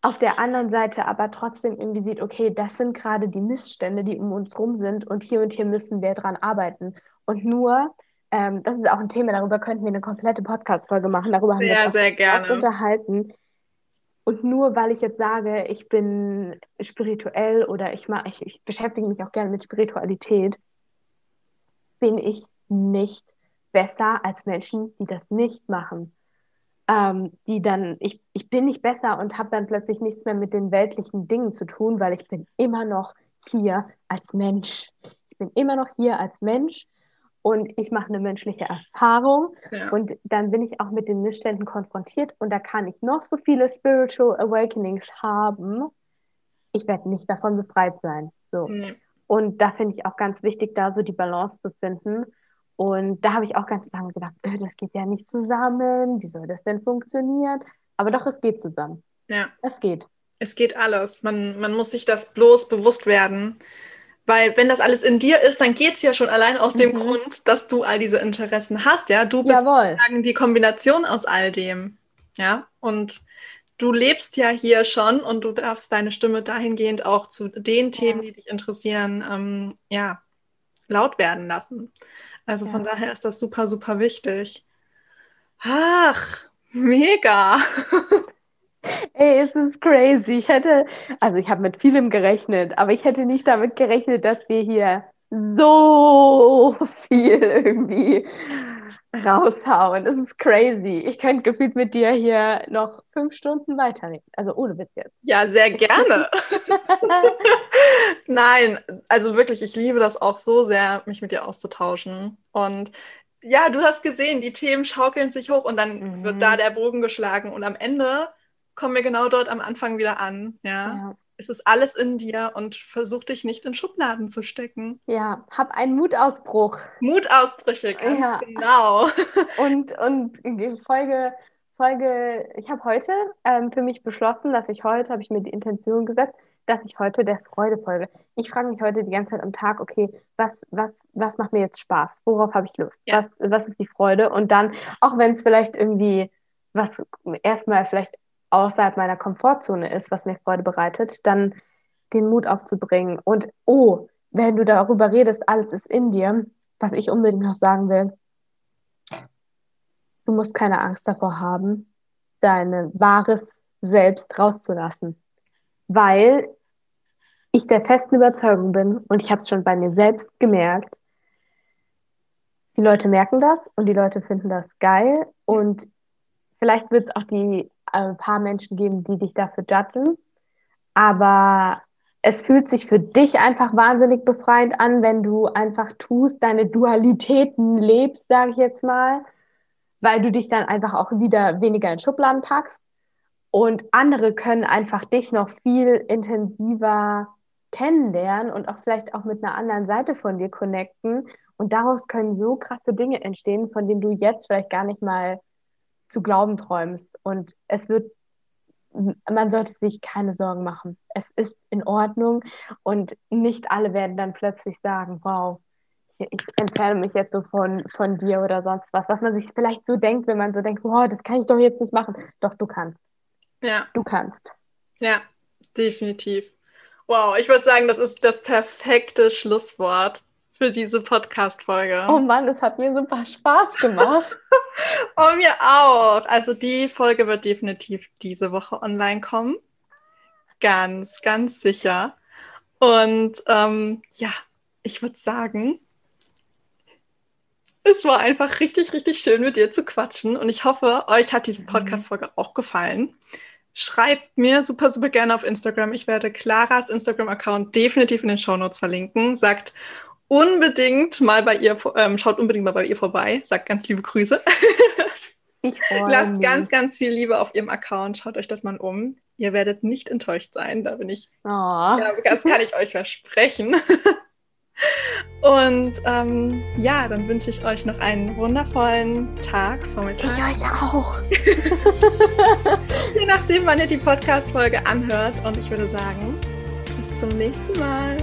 Auf der anderen Seite aber trotzdem irgendwie sieht, okay, das sind gerade die Missstände, die um uns rum sind und hier und hier müssen wir dran arbeiten. Und nur ähm, das ist auch ein Thema, darüber könnten wir eine komplette Podcast-Folge machen. Darüber sehr, haben wir sehr gerne. unterhalten. Und nur weil ich jetzt sage, ich bin spirituell oder ich, mach, ich, ich beschäftige mich auch gerne mit Spiritualität, bin ich nicht besser als Menschen, die das nicht machen. Ähm, die dann, ich, ich bin nicht besser und habe dann plötzlich nichts mehr mit den weltlichen Dingen zu tun, weil ich bin immer noch hier als Mensch. Ich bin immer noch hier als Mensch und ich mache eine menschliche Erfahrung ja. und dann bin ich auch mit den Missständen konfrontiert und da kann ich noch so viele Spiritual Awakenings haben. Ich werde nicht davon befreit sein. So. Nee. Und da finde ich auch ganz wichtig, da so die Balance zu finden. Und da habe ich auch ganz lange gedacht, öh, das geht ja nicht zusammen, wie soll das denn funktionieren? Aber doch, es geht zusammen. Ja. Es geht. Es geht alles. Man, man muss sich das bloß bewusst werden weil wenn das alles in dir ist, dann geht es ja schon allein aus dem mhm. Grund, dass du all diese Interessen hast, ja. Du bist sozusagen die Kombination aus all dem. Ja. Und du lebst ja hier schon und du darfst deine Stimme dahingehend auch zu den Themen, ja. die dich interessieren, ähm, ja, laut werden lassen. Also ja. von daher ist das super, super wichtig. Ach, mega. [LAUGHS] Ey, es ist crazy. Ich hätte, also ich habe mit vielem gerechnet, aber ich hätte nicht damit gerechnet, dass wir hier so viel irgendwie raushauen. Das ist crazy. Ich könnte gefühlt mit dir hier noch fünf Stunden weiterreden. Also ohne Witz jetzt. Ja, sehr [LAUGHS] gerne. [LAUGHS] Nein, also wirklich, ich liebe das auch so sehr, mich mit dir auszutauschen. Und ja, du hast gesehen, die Themen schaukeln sich hoch und dann mhm. wird da der Bogen geschlagen. Und am Ende kommen wir genau dort am Anfang wieder an. Ja. ja. Es ist alles in dir und versuch dich nicht in Schubladen zu stecken. Ja, hab einen Mutausbruch. Mutausbrüche, ganz ja. genau. [LAUGHS] Und, und Folge, Folge, ich habe heute ähm, für mich beschlossen, dass ich heute, habe ich mir die Intention gesetzt, dass ich heute der Freude folge. Ich frage mich heute die ganze Zeit am Tag, okay, was, was, was macht mir jetzt Spaß? Worauf habe ich Lust? Ja. Was, was ist die Freude? Und dann, auch wenn es vielleicht irgendwie was erstmal vielleicht außerhalb meiner Komfortzone ist, was mir Freude bereitet, dann den Mut aufzubringen. Und oh, wenn du darüber redest, alles ist in dir, was ich unbedingt noch sagen will, du musst keine Angst davor haben, dein wahres Selbst rauszulassen. Weil ich der festen Überzeugung bin, und ich habe es schon bei mir selbst gemerkt, die Leute merken das und die Leute finden das geil und vielleicht wird es auch die ein äh, paar Menschen geben, die dich dafür judgen, aber es fühlt sich für dich einfach wahnsinnig befreiend an, wenn du einfach tust, deine Dualitäten lebst, sage ich jetzt mal, weil du dich dann einfach auch wieder weniger in Schubladen packst und andere können einfach dich noch viel intensiver kennenlernen und auch vielleicht auch mit einer anderen Seite von dir connecten. Und daraus können so krasse Dinge entstehen, von denen du jetzt vielleicht gar nicht mal zu glauben träumst. Und es wird, man sollte sich keine Sorgen machen. Es ist in Ordnung und nicht alle werden dann plötzlich sagen, wow, ich, ich entferne mich jetzt so von, von dir oder sonst was, was man sich vielleicht so denkt, wenn man so denkt, wow, das kann ich doch jetzt nicht machen. Doch, du kannst. Ja. Du kannst. Ja, definitiv. Wow, ich würde sagen, das ist das perfekte Schlusswort für diese Podcast-Folge. Oh Mann, es hat mir super Spaß gemacht. [LAUGHS] oh, mir auch. Also die Folge wird definitiv diese Woche online kommen. Ganz, ganz sicher. Und ähm, ja, ich würde sagen, es war einfach richtig, richtig schön, mit dir zu quatschen. Und ich hoffe, euch hat diese mhm. Podcast-Folge auch gefallen. Schreibt mir super, super gerne auf Instagram. Ich werde Claras Instagram-Account definitiv in den Show Notes verlinken. Sagt unbedingt mal bei ihr, ähm, schaut unbedingt mal bei ihr vorbei. Sagt ganz liebe Grüße. Ich Lasst mich. ganz, ganz viel Liebe auf ihrem Account. Schaut euch das mal um. Ihr werdet nicht enttäuscht sein. Da bin ich. Oh. Ja, das kann ich euch versprechen. [LAUGHS] Und ähm, ja, dann wünsche ich euch noch einen wundervollen Tag, Vormittag. Ich euch auch. Je nachdem, wann ihr die Podcast-Folge anhört. Und ich würde sagen, bis zum nächsten Mal.